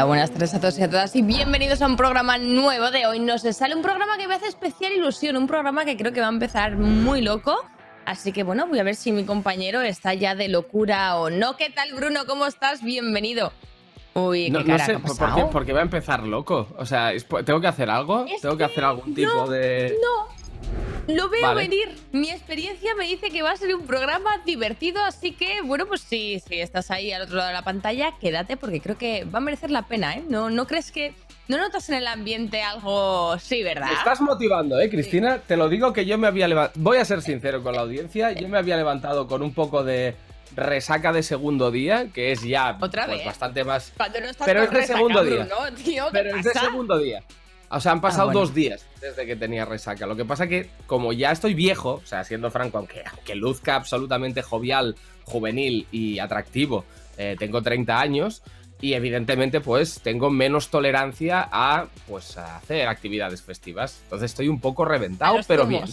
Hola, buenas tardes a todos y a todas y bienvenidos a un programa nuevo de hoy. Nos sale un programa que me hace especial ilusión, un programa que creo que va a empezar muy loco. Así que bueno, voy a ver si mi compañero está ya de locura o no. ¿Qué tal, Bruno? ¿Cómo estás? Bienvenido. Uy, qué no, cara, sé, ¿por qué, porque va a empezar loco. O sea, ¿tengo que hacer algo? ¿Tengo que, hacer algún tipo de...? No, lo veo venir. Mi experiencia me dice que va a ser un programa divertido, así que, bueno, pues sí, si estás ahí al otro lado de la pantalla, quédate porque creo que va a merecer la pena, ¿eh? ¿No, no crees que... ¿No notas en el ambiente algo... Sí, ¿verdad? Me estás motivando, ¿eh, Cristina? Te lo digo que yo me había levantado... Voy a ser sincero con la audiencia. Yo me había levantado con un poco de resaca de segundo día, que es ya ¿Otra pues, vez? bastante más... No pero es de segundo día. Tío, pero es de segundo día. O sea, han ah, pasado dos días desde que tenía resaca. Lo que pasa que, como ya estoy viejo, o sea, siendo franco, aunque, aunque luzca absolutamente jovial, juvenil y atractivo, eh, tengo 30 años y evidentemente pues tengo menos tolerancia a pues a hacer actividades festivas. Entonces estoy un poco reventado, pero bien.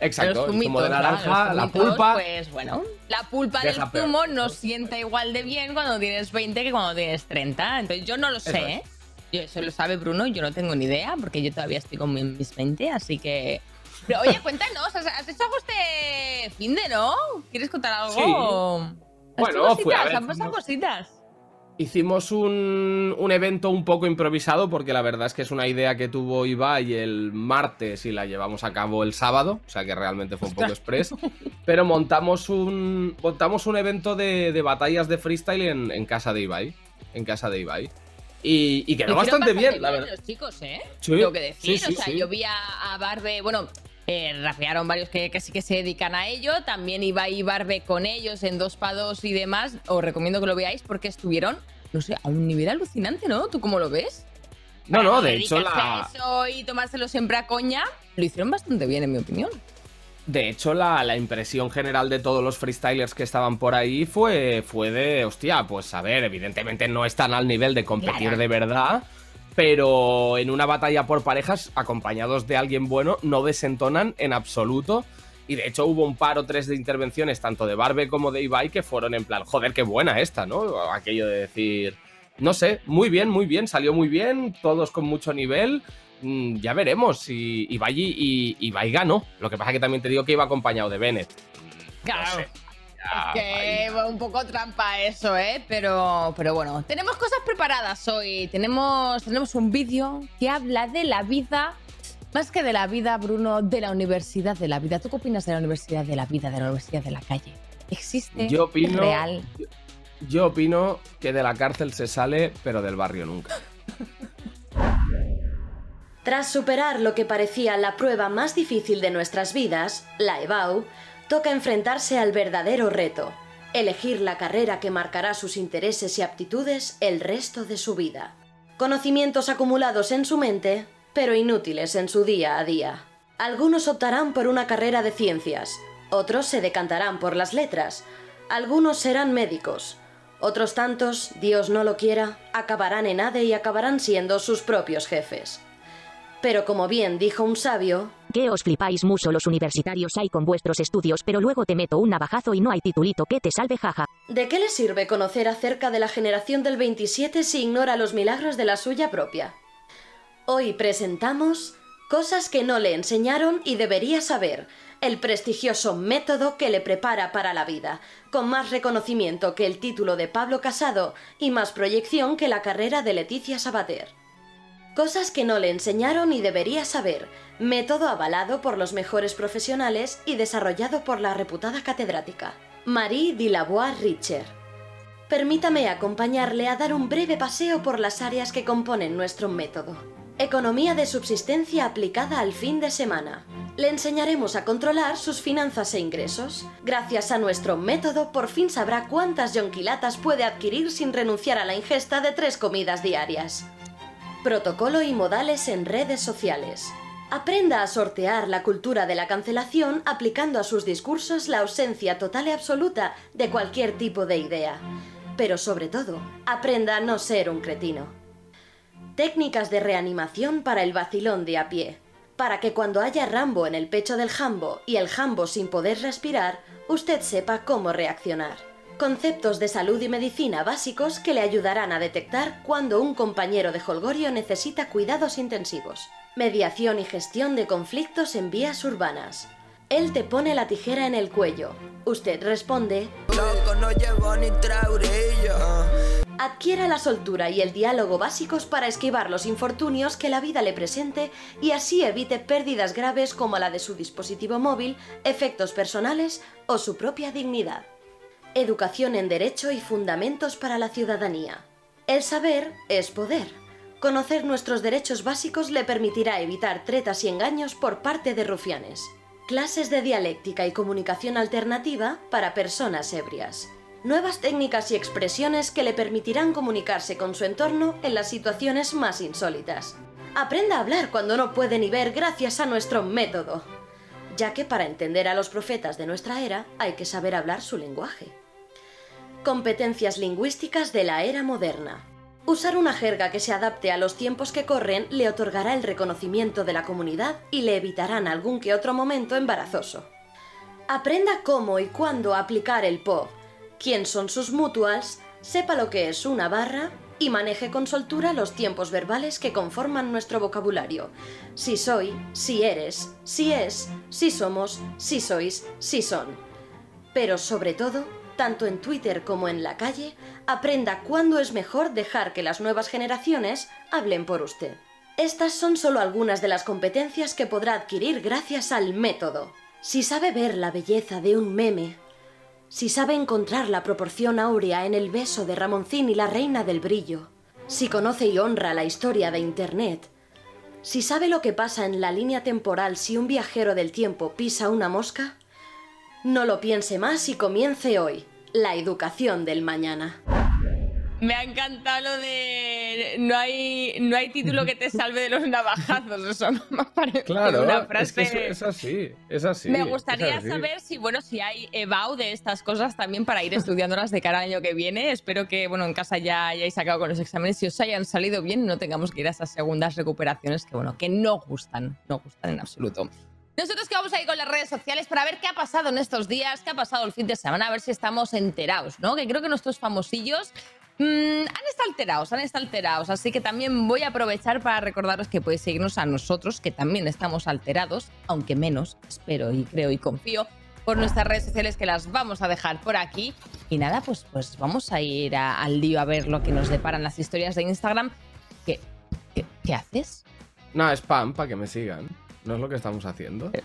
Exacto, el zumo de naranja, la pulpa. Pues bueno, la pulpa del zumo no sienta igual de bien cuando tienes 20 que cuando tienes 30. Entonces yo no lo sé, ¿eh? Eso lo sabe Bruno, yo no tengo ni idea, porque yo todavía estoy con mis 20, así que. Pero oye, cuéntanos, ¿has hecho algo este fin de no? ¿Quieres contar algo? Sí. Bueno, fue, a ver, han pasado cositas. Hicimos un, un, evento un poco improvisado porque la verdad es que es una idea que tuvo Ibai el martes y la llevamos a cabo el sábado, o sea que realmente fue un poco express. Pero montamos un, montamos un evento de, de batallas de freestyle en, en, casa de Ibai. En casa de Ibai. Y, quedó bastante, bien, la verdad. Los chicos, ¿eh? Sí, Tengo que decir, o sea, yo vi a, Barbe, bueno, eh, rapearon varios que, que, sí que se dedican a ello. También iba y Barbe con ellos en dos pados y demás. Os recomiendo que lo veáis porque estuvieron, no sé, a un nivel alucinante, ¿no? ¿Tú cómo lo ves? No, no, de hecho la... Eso y tomárselo siempre a coña, lo hicieron bastante bien, en mi opinión. De hecho, la, impresión general de todos los freestylers que estaban por ahí fue, fue de, hostia, pues a ver, evidentemente no están al nivel de competir de verdad, pero en una batalla por parejas, acompañados de alguien bueno, no desentonan en absoluto. Y de hecho hubo un par o tres de intervenciones, tanto de Barbe como de Ibai, que fueron en plan, joder, qué buena esta, ¿no? Aquello de decir, no sé, muy bien, muy bien, salió muy bien, todos con mucho nivel. Mm, ya veremos si Ibai, y, Ibai ganó. Lo que pasa es que también te digo que iba acompañado de Bennett. Claro. que un poco trampa eso, ¿eh? Pero, pero bueno, tenemos cosas preparadas hoy. Tenemos, tenemos un vídeo que habla de la vida, más que de la vida, Bruno, de la universidad de la vida. ¿Tú qué opinas de la universidad de la vida, de la universidad de la calle? ¿Existe? Yo opino, real? yo opino que de la cárcel se sale, pero del barrio nunca. Tras superar lo que parecía la prueba más difícil de nuestras vidas, la EBAU, toca enfrentarse al verdadero reto, elegir la carrera que marcará sus intereses y aptitudes el resto de su vida. Conocimientos acumulados en su mente, pero inútiles en su día a día. Algunos optarán por una carrera de ciencias, otros se decantarán por las letras, algunos serán médicos, otros tantos, Dios no lo quiera, acabarán en ADE y acabarán siendo sus propios jefes. Pero como bien dijo un sabio... Que os flipáis mucho los universitarios hay con vuestros estudios, pero luego te meto un navajazo y no hay titulito que te salve jaja. ¿De qué le sirve conocer acerca de la generación del 27 si ignora los milagros de la suya propia? Hoy presentamos cosas que no le enseñaron y debería saber, el prestigioso método que le prepara para la vida, con más reconocimiento que el título de Pablo Casado y más proyección que la carrera de Leticia Sabater. Cosas que no le enseñaron y debería saber. Método avalado por los mejores profesionales y desarrollado por la reputada catedrática. Marie Dilavois Richer. Permítame acompañarle a dar un breve paseo por las áreas que componen nuestro método. Economía de subsistencia aplicada al fin de semana. Le enseñaremos a controlar sus finanzas e ingresos. Gracias a nuestro método, por fin sabrá cuántas yonquilatas puede adquirir sin renunciar a la ingesta de tres comidas diarias. Protocolo y modales en redes sociales. Aprenda a sortear la cultura de la cancelación aplicando a sus discursos la ausencia total y absoluta de cualquier tipo de idea. Pero sobre todo, aprenda a no ser un cretino. Técnicas de reanimación para el vacilón de a pie. Para que cuando haya Rambo en el pecho del jambo y el jambo sin poder respirar, usted sepa cómo reaccionar. Conceptos de salud y medicina básicos que le ayudarán a detectar cuando un compañero de Holgorio necesita cuidados intensivos. Mediación y gestión de conflictos en vías urbanas. Él te pone la tijera en el cuello. Usted responde... Loco, no llevo ni traurillo. Adquiera la soltura y el diálogo básicos para esquivar los infortunios que la vida le presente y así evite pérdidas graves como la de su dispositivo móvil, efectos personales o su propia dignidad. Educación en Derecho y Fundamentos para la Ciudadanía. El saber es poder. Conocer nuestros derechos básicos le permitirá evitar tretas y engaños por parte de rufianes. Clases de dialéctica y comunicación alternativa para personas ebrias. Nuevas técnicas y expresiones que le permitirán comunicarse con su entorno en las situaciones más insólitas. Aprenda a hablar cuando no puede ni ver gracias a nuestro método, ya que para entender a los profetas de nuestra era hay que saber hablar su lenguaje. Competencias lingüísticas de la era moderna. Usar una jerga que se adapte a los tiempos que corren le otorgará el reconocimiento de la comunidad y le evitarán algún que otro momento embarazoso. Aprenda cómo y cuándo aplicar el POV, quién son sus mutuals, sepa lo que es una barra y maneje con soltura los tiempos verbales que conforman nuestro vocabulario. Si soy, si eres, si es, si somos, si sois, si son. Pero sobre todo, tanto en Twitter como en la calle, aprenda cuándo es mejor dejar que las nuevas generaciones hablen por usted. Estas son solo algunas de las competencias que podrá adquirir gracias al método. Si sabe ver la belleza de un meme, si sabe encontrar la proporción áurea en el beso de Ramoncín y la reina del brillo, si conoce y honra la historia de Internet, si sabe lo que pasa en la línea temporal si un viajero del tiempo pisa una mosca, no lo piense más y comience hoy, la educación del mañana. Me ha encantado lo de no hay, no hay título que te salve de los navajazos. Eso me parece Claro, una es, frase. que es, es así, es así. me es gustaría así. saber si, bueno, si hay EBAU de estas cosas también para ir estudiándolas de cara al año que viene. Espero que, bueno, en casa ya hayáis sacado con los exámenes y os hayan salido bien y no tengamos que ir a esas segundas recuperaciones que, bueno, que no gustan, no gustan en absoluto. Nosotros que vamos a ir con las redes sociales para ver qué ha pasado en estos días, qué ha pasado el fin de semana, a ver si estamos enterados, ¿no? Que creo que nuestros famosillos mm, han estado alterados, han estado alterados. Así que también voy a aprovechar para recordaros que podéis seguirnos a nosotros, que también estamos alterados, aunque menos, espero y creo y confío, por nuestras redes sociales que las vamos a dejar por aquí. Y nada, pues, pues vamos a ir al lío a ver lo que nos deparan las historias de Instagram. ¿Qué, qué, qué haces? No, spam para que me sigan. No es lo que estamos haciendo. Eh,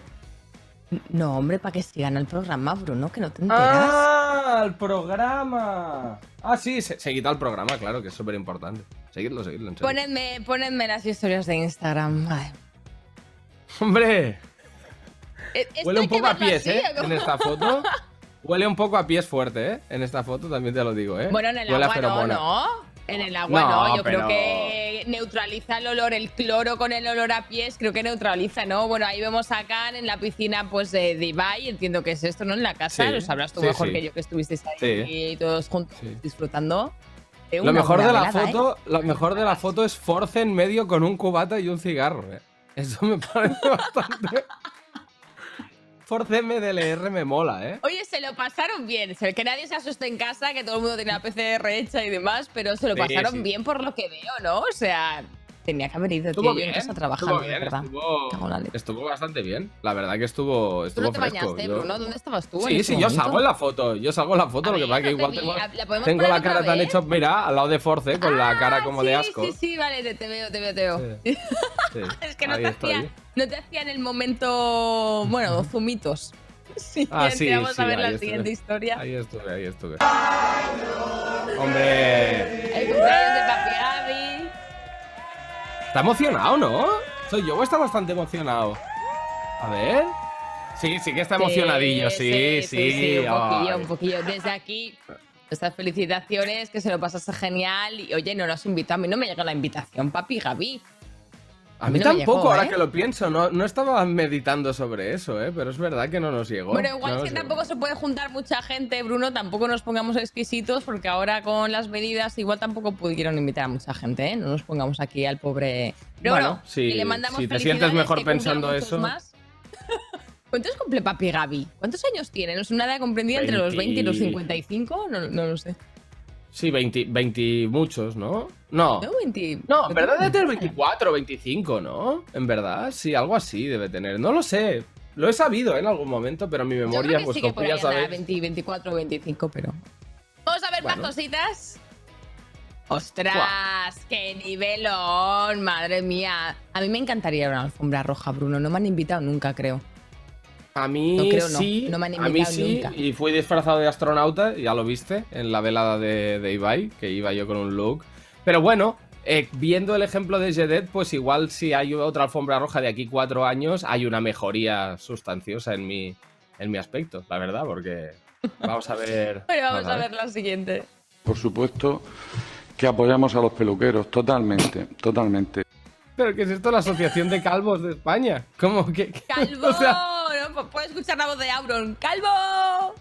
No, hombre, para que sigan el programa, Bruno, que no te enteras. ¡Ah! ¡El programa! Ah, sí, se, seguid al programa, claro, que es súper importante. Seguidlo, seguidlo, en serio. Ponedme, ponedme las historias de Instagram. Ay. ¡Hombre! Eh, esto Huele un poco a pies, así, ¿eh? En esta foto. Huele un poco a pies fuerte, ¿eh? En esta foto también te lo digo, ¿eh? Bueno, en el Huele a agua no. ¿no? En el agua No, no, yo creo pero- que neutraliza el olor, el cloro con el olor a pies, creo que neutraliza, ¿no? Bueno, ahí vemos a Khan en la piscina pues de, de Ibai, entiendo que es esto, ¿no? En la casa, Sí, lo sabrás tú sí, mejor sí. que yo que estuvisteis ahí Sí. todos juntos Sí. disfrutando. de Lo mejor de la velada, ¿eh? foto, lo mejor de la foto es Force en medio con un cubata y un cigarro, ¿eh? Eso me parece bastante. Force MDLR me mola, ¿eh? Oye, se lo pasaron bien. Se- Que nadie se asuste en casa, que todo el mundo tiene la PCR hecha y demás, pero se lo Sí, pasaron sí. bien por lo que veo, ¿no? O sea, tenía que haber ido, tío, Estuvo yo bien, en casa estuvo trabajando, de bien, verdad. estuvo, en estuvo bastante bien. La verdad que estuvo, ¿Tú estuvo no te fresco. bañaste, yo- Bruno? ¿Dónde estabas tú? en Sí, ese sí, yo momento? salgo en la foto. Yo salgo en la foto, A lo que pasa es que igual vi. tengo, ¿La tengo la cara tan hecha, mira, al lado de Force, con la cara Ah, como sí, de asco. Sí, sí, vale, te, te veo, te veo, te veo. Sí, sí. Es que no te, hacía, no te hacía en el momento, bueno, zumitos. Sí, Ah, sí, entramos sí, a ver la estuve. siguiente historia. Ahí estuve, ahí estuve. Hombre, El cumpleaños de Papi Gaby. está emocionado, ¿no? Soy yo está bastante emocionado. A ver. Sí, sí que está emocionadillo, sí, sí. un poquillo, un poquillo. Desde aquí, estas felicitaciones, que se lo pasase genial. Y oye, no nos invitó, a mí no me llegó la invitación, Papi Gaby. A mí no tampoco, llegó, ahora ¿eh? que lo pienso, no, no estaba meditando sobre eso, ¿eh? pero es verdad que no nos llegó. Bueno, igual No es que llegó. tampoco se puede juntar mucha gente, Bruno, tampoco nos pongamos exquisitos, porque ahora con las medidas igual tampoco pudieron invitar a mucha gente, ¿eh? No nos pongamos aquí al pobre... Pero Bueno, sí, y le mandamos si te sientes mejor pensando eso. más. ¿Cuántos cumple Papi Gaby? ¿Cuántos años tiene? ¿No es una edad comprendida entre los 20 y los 55? No, no lo sé. Sí, 20, 20 muchos, ¿no? No. No, 20. No, en verdad debe tener 24 o 25, ¿no? En verdad, sí, algo así debe tener. No lo sé. Lo he sabido ¿eh? en algún momento, pero mi memoria, pues sí como ya sabéis. 20, 24 o 25, pero. Vamos a ver Bueno. más cositas. ¡Ostras! ¡Qué nivelón! Madre mía. A mí me encantaría una alfombra roja, Bruno. No me han invitado nunca, creo. A mí No creo, sí, No me han a mí sí, nunca. y fui disfrazado de astronauta, ya lo viste, en la velada de, de Ibai, que iba yo con un look. Pero bueno, eh, viendo el ejemplo de Jedet, pues igual si hay otra alfombra roja de aquí cuatro años, hay una mejoría sustanciosa en mi, en mi aspecto, la verdad, porque vamos a ver. Bueno, vamos a ver la siguiente. Por supuesto que apoyamos a los peluqueros, totalmente, totalmente. Pero ¿qué es esto? La Asociación de Calvos de España. ¿Cómo que? que- ¡Calvo! o sea, No, pu- puedo escuchar la voz de Auron. ¡Calvo!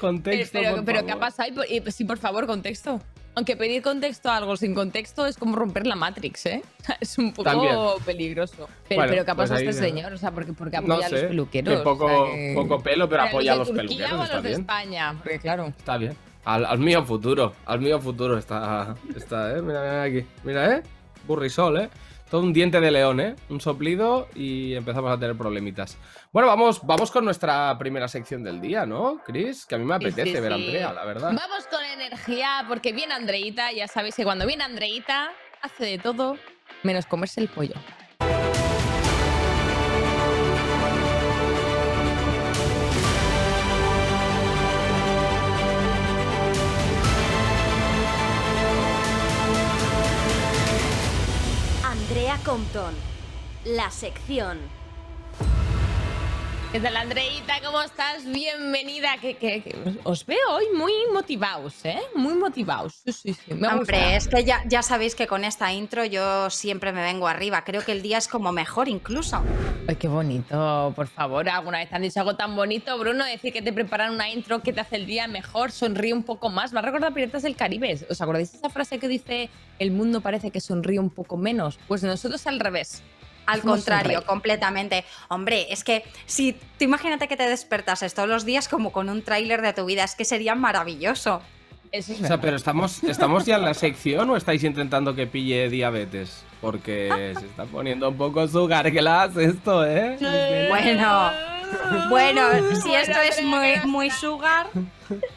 Contexto. pero, pero ¿qué ha pasado? Sí, por favor, contexto. Aunque pedir contexto a algo sin contexto es como romper la Matrix, ¿eh? Es un poco También. peligroso. Pero, Bueno, pero ¿qué ha pues pasado ahí este señor? O sea, porque, porque No apoya a los peluqueros. que poco, o sea, que- poco pelo, pero ¿Pero apoya a los Turquía peluqueros, o a está los de bien. España? Porque claro. Está bien. Al, al mío futuro, al mío futuro está, está, ¿eh? Mira, mira aquí. Mira, ¿eh? Burrisol, ¿eh? Todo un diente de león, ¿eh? Un soplido y empezamos a tener problemitas. Bueno, vamos, vamos con nuestra primera sección del día, ¿no, Chris? Que a mí me apetece sí, ver a sí. Andrea, la verdad. Vamos con energía, porque viene Andreita. Ya sabéis que cuando viene Andreita, hace de todo menos comerse el pollo. Andrea Compton. La sección. ¿Qué tal, Andreita? ¿Cómo estás? Bienvenida. Que, que- que os veo hoy muy motivados, ¿eh? Muy motivados. Sí, sí, sí. Me Hombre, gusta. es que ya, ya sabéis que con esta intro yo siempre me vengo arriba. Creo que el día es como mejor incluso. Ay, qué bonito, por favor. ¿Alguna vez te han dicho algo tan bonito, Bruno? Decir que te preparan una intro que te hace el día mejor, sonríe un poco más. Me ha recordado Piratas del Caribe. ¿Os acordáis de esa frase que dice el mundo parece que sonríe un poco menos? Pues nosotros al revés. Al contrario, completamente. Hombre, es que si tú imagínate que te despertases todos los días como con un tráiler de tu vida, es que sería maravilloso. Eso es O sea, verdad. pero estamos, ¿estamos ya en la sección o estáis intentando que pille diabetes? Porque se está poniendo un poco sugar glass esto, ¿eh? Bueno, bueno, si esto es muy, muy sugar,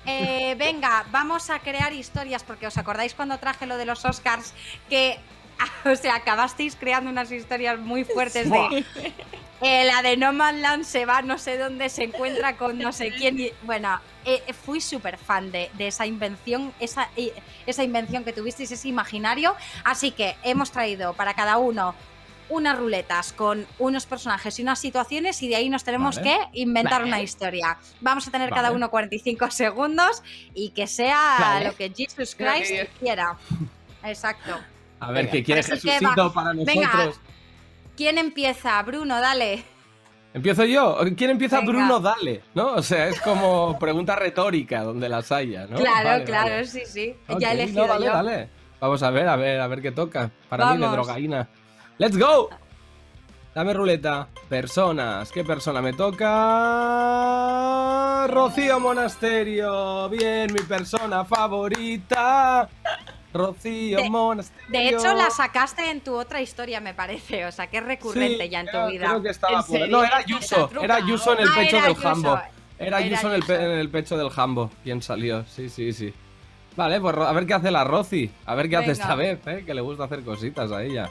eh, venga, vamos a crear historias, porque os acordáis cuando traje lo de los Oscars, que, o sea, acabasteis creando unas historias muy fuertes de eh, la de No Man Land se va no sé dónde, se encuentra con no sé quién. y- bueno, eh, fui súper fan de, de esa invención, esa, eh, esa invención que tuvisteis, ese imaginario. Así que hemos traído para cada uno unas ruletas con unos personajes y unas situaciones y de ahí nos tenemos Vale. que inventar Vale. una historia. Vamos a tener Vale. cada uno 45 segundos y que sea lo que Jesus Christ quiera. Exacto. A ver, Venga. ¿qué quiere Jesucito para Venga. nosotros? ¿Quién empieza? Bruno, dale. ¿Empiezo yo? ¿Quién empieza? Venga. Bruno, dale, ¿no? O sea, es como pregunta retórica donde las haya, ¿no? Claro, Vale, claro, vale. sí, sí. Ya he no, elegido dale, yo. dale. Vamos a ver, a ver, a ver qué toca. Para mí de Vamos. drogaína. ¡Let's go! Dame ruleta. Personas. ¿Qué persona me toca? Rocío Monasterio. Bien, mi persona favorita. Rocío De- Monasterio. De hecho, la sacaste en tu otra historia, me parece. O sea, que es recurrente Sí, ya en tu vida. creo que estaba. No, era ¿Esa Yuso. Era Yuso en el Ah, pecho del Yuso. jambo. Era Era Yuso en el, pe- en el pecho del jambo. ¿Quién salió? Sí, sí, sí. Vale, pues a ver qué hace la Rosy. A ver qué hace Venga. esta vez, ¿eh? Que le gusta hacer cositas a ella.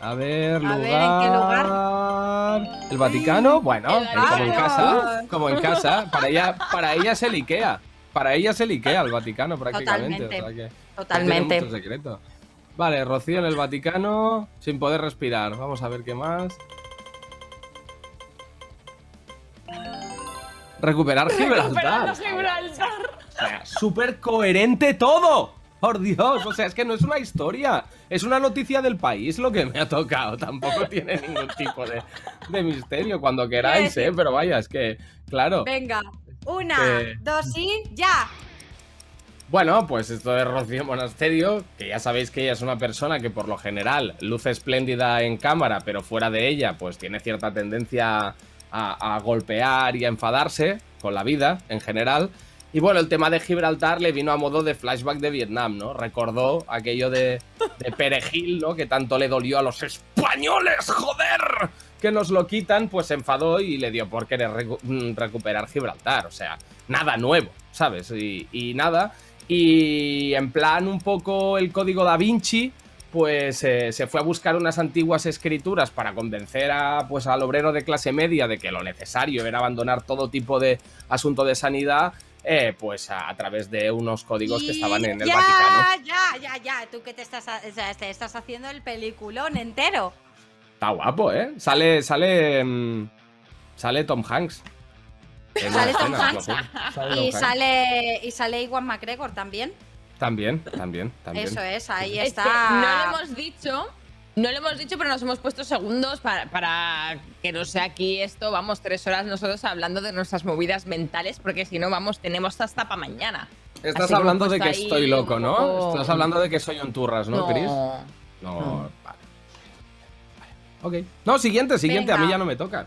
A ver, A lugar... ver, ¿en qué lugar? El Vaticano, bueno, El como en casa. Como en casa. Para ella, para ella es el Ikea. Para ella es el Ikea, el Vaticano, prácticamente. Totalmente. O sea que Totalmente. tiene mucho secreto. Vale, Rocío en el Vaticano, sin poder respirar. Vamos a ver qué más. Recuperar Gibraltar. Recuperando Gibraltar. O sea, súper coherente todo. Por Dios, o sea, es que no es una historia, es una noticia del país lo que me ha tocado. Tampoco tiene ningún tipo de, de misterio cuando queráis, ¿eh? Pero vaya, es que, claro. Venga, una, Eh. dos y ya. Bueno, pues esto de Rocío Monasterio, que ya sabéis que ella es una persona que por lo general luce espléndida en cámara, pero fuera de ella, pues tiene cierta tendencia a, golpear y a enfadarse con la vida en general. Y bueno, el tema de Gibraltar le vino a modo de flashback de Vietnam, ¿no? Recordó aquello de, de Perejil, ¿no? Que tanto le dolió a los españoles, joder, que nos lo quitan, pues se enfadó y le dio por querer mm, recuperar Gibraltar. O sea, nada nuevo, ¿sabes? Y nada. Y en plan un poco el código da Vinci, pues eh, se fue a buscar unas antiguas escrituras para convencer a, pues, al obrero de clase media de que lo necesario era abandonar todo tipo de asunto de sanidad, eh, pues a, a través de unos códigos que estaban en el ya, Vaticano. Ya, ya, ya. Tú que te estás, ha- o sea, te estás haciendo el peliculón entero. Está guapo, ¿eh? Sale, sale, mm, sale Tom Hanks. Sale Tom Hanks. Y sale, y sale Iwan McGregor también. También, también, también. Eso es, ahí Es está. que no lo hemos dicho. No lo hemos dicho, pero nos hemos puesto segundos para, para que no sea aquí esto, vamos, tres horas nosotros hablando de nuestras movidas mentales, porque si no, vamos, tenemos hasta para mañana. Estás Así hablando de que estoy loco, ¿no? poco- Estás hablando de que soy un turras, ¿no, Chris? No, No. vale. Vale, Ok. No, siguiente, siguiente. A mí ya no me toca.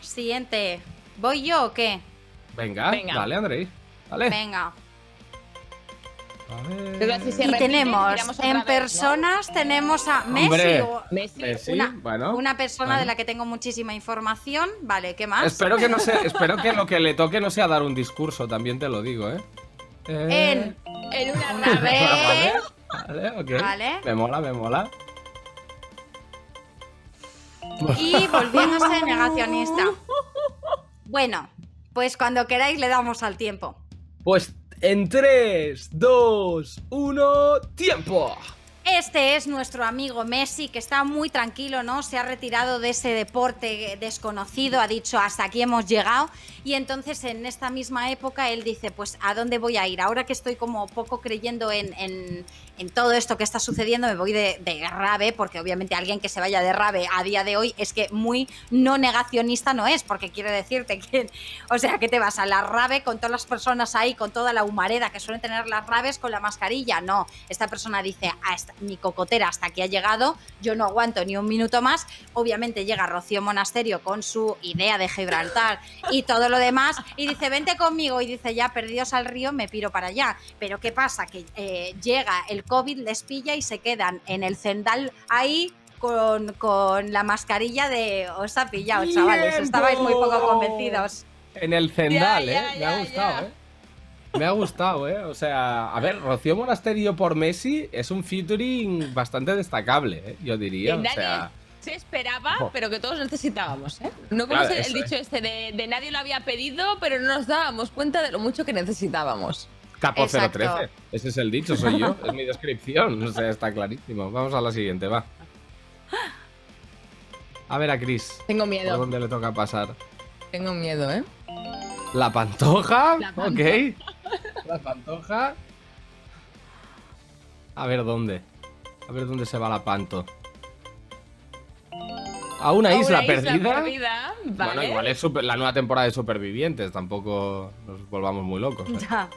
Siguiente. ¿Voy yo o qué? Venga, Venga. dale, Andrei. Dale. Venga. A ver. Pero si se Y repite, tenemos en vez, ¿no? personas tenemos a Messi. Hombre. o- Messi. Una, bueno. una persona bueno. de la que tengo muchísima información. Vale, ¿qué más? Espero que no sea, espero que lo que le toque no sea dar un discurso, también te lo digo, ¿eh? Eh, En En una Una nave. vez. Vale, ok. Vale. Me mola, me mola. y volviéndose negacionista. Bueno, pues cuando queráis le damos al tiempo. Pues en 3, 2, 1, tiempo. Este es nuestro amigo Messi, que está muy tranquilo, ¿no? Se ha retirado de ese deporte desconocido, ha dicho hasta aquí hemos llegado. Y entonces en esta misma época él dice, pues ¿a dónde voy a ir? Ahora que estoy como poco creyendo en, en- en todo esto que está sucediendo, me voy de, de rave, porque obviamente alguien que se vaya de rave a día de hoy es que muy no negacionista no es, porque quiere decirte que, o sea, que te vas a la rave con todas las personas ahí, con toda la humareda que suelen tener las raves con la mascarilla. No, esta persona dice, hasta, mi cocotera hasta aquí ha llegado, yo no aguanto ni un minuto más. Obviamente llega Rocío Monasterio con su idea de Gibraltar y todo lo demás y dice, vente conmigo y dice, ya perdidos al río, me piro para allá. Pero ¿qué pasa? Que eh, llega el COVID, les pilla y se quedan en el cendal ahí. Con, con la mascarilla de os ha pillado, chavales. Estabais muy poco convencidos. En el Ya, ya, ¿eh? me ya, ha gustado, ya. ¿eh? Me ha gustado, ¿eh? O sea, a ver, Rocío Monasterio por Messi es un featuring bastante destacable, ¿eh? Yo diría. Que O nadie sea, se esperaba, pero que todos necesitábamos, ¿eh? No como Claro, el eso, dicho este de, de nadie lo había pedido, pero no nos dábamos cuenta de lo mucho que necesitábamos. Capo Exacto. 013. Ese es el dicho, soy yo. es mi descripción. O sea, está clarísimo. Vamos a la siguiente, va. A ver a Chris. Tengo ¿Por miedo, dónde le toca pasar? tengo miedo, ¿eh? La pantoja. La ok. La pantoja. A ver dónde. A ver dónde se va la panto. A una A isla una perdida. perdida, ¿vale? Bueno, igual es super- la nueva temporada de Supervivientes. Tampoco nos volvamos muy locos. ¿eh? Ya.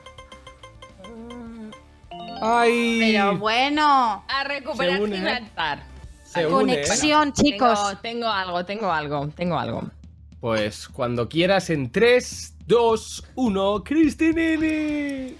¡Ay! Pero bueno, A recuperar Se une, ¿eh? Une, ¿eh? conexión, chicos. Tengo, tengo algo, tengo algo, tengo algo. Pues cuando quieras en 3, 2, 1, Cristinini.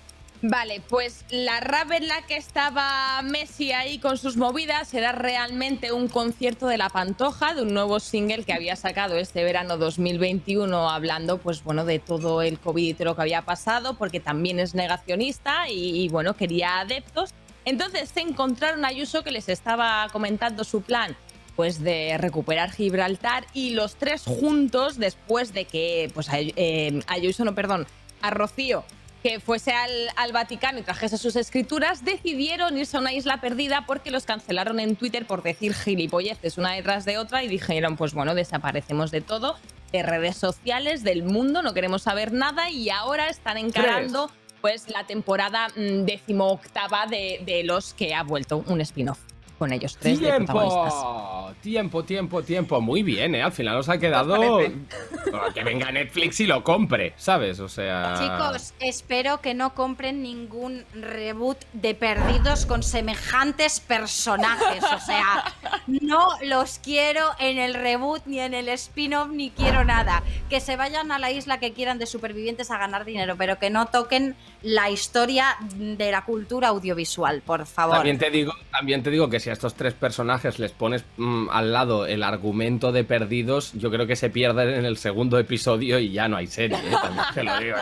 Vale, pues la rave en la que estaba Messi ahí con sus movidas era realmente un concierto de La Pantoja, de un nuevo single que había sacado este verano 2021, hablando, pues bueno, de todo el COVID y todo lo que había pasado, porque también es negacionista y, y, bueno, quería adeptos. Entonces se encontraron a Ayuso que les estaba comentando su plan pues de recuperar Gibraltar y los tres juntos después de que pues a, eh, Ayuso no perdón a Rocío que fuese al, al, Vaticano y trajese sus escrituras, decidieron irse a una isla perdida porque los cancelaron en Twitter por decir gilipolleces una detrás de otra y dijeron, pues bueno, desaparecemos de todo, de redes sociales, del mundo, no queremos saber nada y ahora están encarando pues la temporada mmm, decimoctava de, de los que ha vuelto un spin-off. Con ellos tres de protagonistas. Tiempo, tiempo, tiempo, tiempo. Muy bien, ¿eh? Al final os ha quedado que venga Netflix y lo compre, ¿sabes? O sea... Chicos, espero que no compren ningún reboot de Perdidos con semejantes personajes. O sea, no los quiero en el reboot ni en el spin-off ni quiero nada. Que se vayan a la isla que quieran de supervivientes a ganar dinero, pero que no toquen la historia de la cultura audiovisual, por favor. También te digo, también te digo que si a estos tres personajes les pones mm, al lado el argumento de perdidos, yo creo que se pierden en el segundo episodio y ya no hay serie. ¿eh? También te lo digo.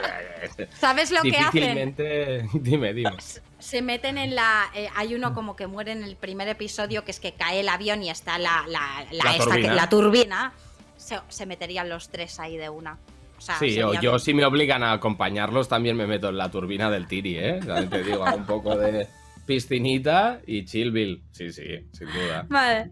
¿Sabes lo que hacen? Difícilmente. Dime, dime. Se meten en la. eh, hay uno como que muere en el primer episodio, que es que cae el avión y está la, la, la, La esta que- turbina. la turbina. Se, se meterían los tres ahí de una. O sea, Sí, o sería- yo si me obligan a acompañarlos también me meto en la turbina del Tiri, ¿eh? También te digo, un poco de piscinita y chillville. Sí, sí, sin duda. Vale.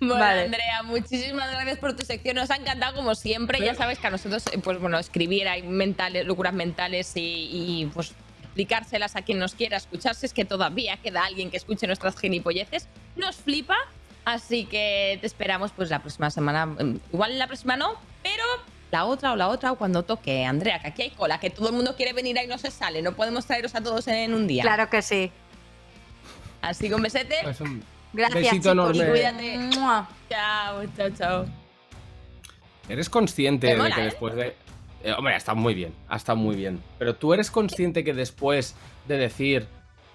Bueno, Vale. Andrea, muchísimas gracias por tu sección. Nos ha encantado como siempre. Ya sabes que a nosotros, eh, pues bueno, escribir hay mentales, locuras mentales y, y, pues explicárselas a quien nos quiera escuchar. Si es que todavía queda alguien que escuche nuestras gilipolleces, nos flipa. Así que te esperamos pues la próxima semana. Mm, Igual la próxima no, pero la otra o la otra o cuando toque. Andrea, que aquí hay cola, que todo el mundo quiere venir ahí y no se sale. No podemos traeros a todos en un día. Claro que sí. Así que un besete Pues un Gracias, besito chicos. enorme. y cuídate. Mua. Chao, chao, chao. ¿Eres consciente de que ¿eh? después de... Eh, hombre, ha estado muy bien, ha estado muy bien. Pero tú eres consciente que después de decir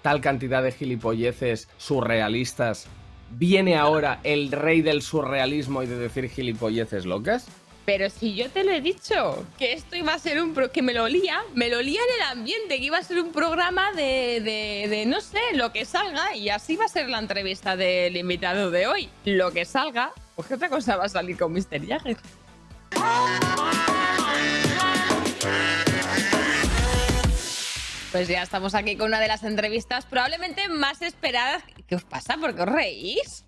tal cantidad de gilipolleces surrealistas, viene ahora el rey del surrealismo y de decir gilipolleces locas? Pero si yo te lo he dicho, que esto iba a ser un... Pro que me lo olía, me lo olía en el ambiente, que iba a ser un programa de, de, de no sé, lo que salga, y así va a ser la entrevista del invitado de hoy. Lo que salga, pues qué otra cosa va a salir con Mr. Jagger. Pues ya estamos aquí con una de las entrevistas probablemente más esperadas. ¿Qué os pasa? ¿Por qué os reís?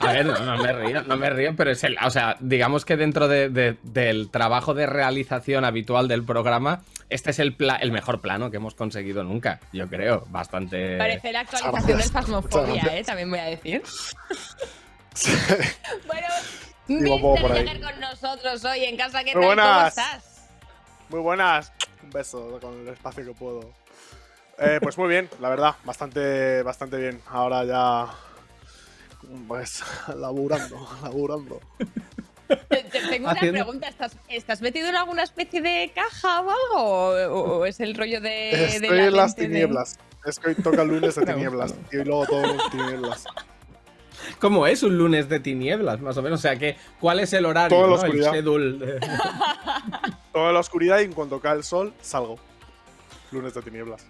A ver, no, no me río, no me río, pero es el, o sea, digamos que dentro de- de- del trabajo de realización habitual del programa, este es el, pla- el mejor plano que hemos conseguido nunca, yo creo, bastante... Parece la actualización del Phasmophobia, ¿eh? También voy a decir. bueno. Jagger con nosotros hoy en casa. ¿Qué Muy tal? ¿Cómo buenas. estás? Muy buenas. Un beso con el espacio que puedo. Eh, pues muy bien, la verdad, bastante, bastante bien. Ahora ya. Pues laburando, laburando. Te, te tengo una Haciendo- pregunta. ¿Estás, ¿Estás metido en alguna especie de caja o algo? ¿O, o es el rollo de, de Estoy la en las de- tinieblas. Es que hoy toca el lunes de tinieblas. Y luego todo en tinieblas. ¿Cómo es un lunes de tinieblas, más o menos? O sea, que, ¿cuál es el horario? Toda la ¿no? Oscuridad. de- Toda la oscuridad y en cuanto cae el sol, salgo. Lunes de tinieblas.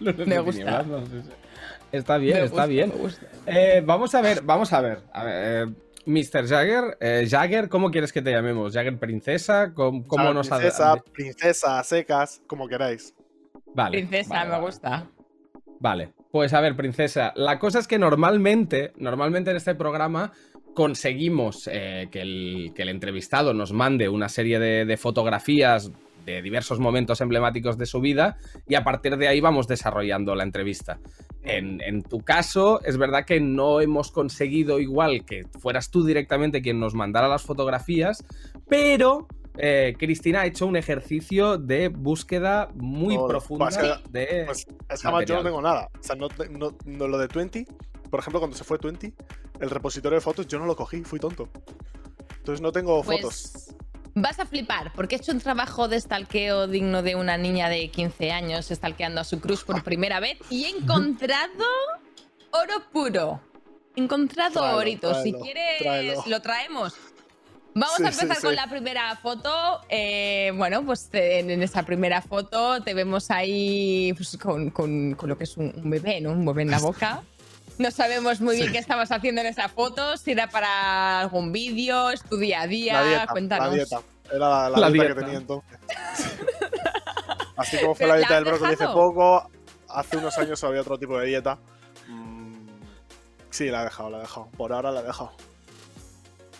lunes Me de gusta. tinieblas, no sé si- Está bien, Me está gusta, bien. Eh, vamos a ver, vamos a ver. A ver, eh, Mr. Jagger, eh, Jagger, ¿cómo quieres que te llamemos? ¿Jagger Princesa? ¿Cómo, cómo nos ha- princesa, princesa, secas, como queráis. Vale, Princesa, vale, me vale. gusta. Vale, pues a ver, princesa, la cosa es que normalmente, normalmente en este programa conseguimos eh, que, el, que el entrevistado nos mande una serie de, de fotografías de diversos momentos emblemáticos de su vida y a partir de ahí vamos desarrollando la entrevista. En, en tu caso, es verdad que no hemos conseguido igual que fueras tú directamente quien nos mandara las fotografías, pero eh, Cristina ha hecho un ejercicio de búsqueda muy Joder, profunda pues, de... Pues es que además yo no tengo nada. O sea, no, no- no- lo de 20, por ejemplo, cuando se fue 20, el repositorio de fotos yo no lo cogí, fui tonto. Entonces no tengo Pues, fotos. Vas a flipar, porque he hecho un trabajo de stalkeo digno de una niña de 15 años stalkeando a su cruz por primera vez y he encontrado oro puro. He encontrado Tráelo, orito. si quieres, tráelo. lo traemos. Vamos Sí, a empezar sí, con la primera foto. Eh, bueno, pues eh, en esa primera foto te vemos ahí pues, con, con- con lo que es un, un bebé, ¿no? Un bebé en la boca. No sabemos muy bien qué estabas haciendo en esa foto, si era para algún vídeo, es tu día a día. La dieta, Cuéntanos. la dieta. Era la, la La dieta, dieta. que tenía entonces. Así como fue ¿Pero la dieta del brócoli hace poco, hace unos años había otro tipo de dieta. Mm, sí, la he dejado, la he dejado. Por ahora la he dejado.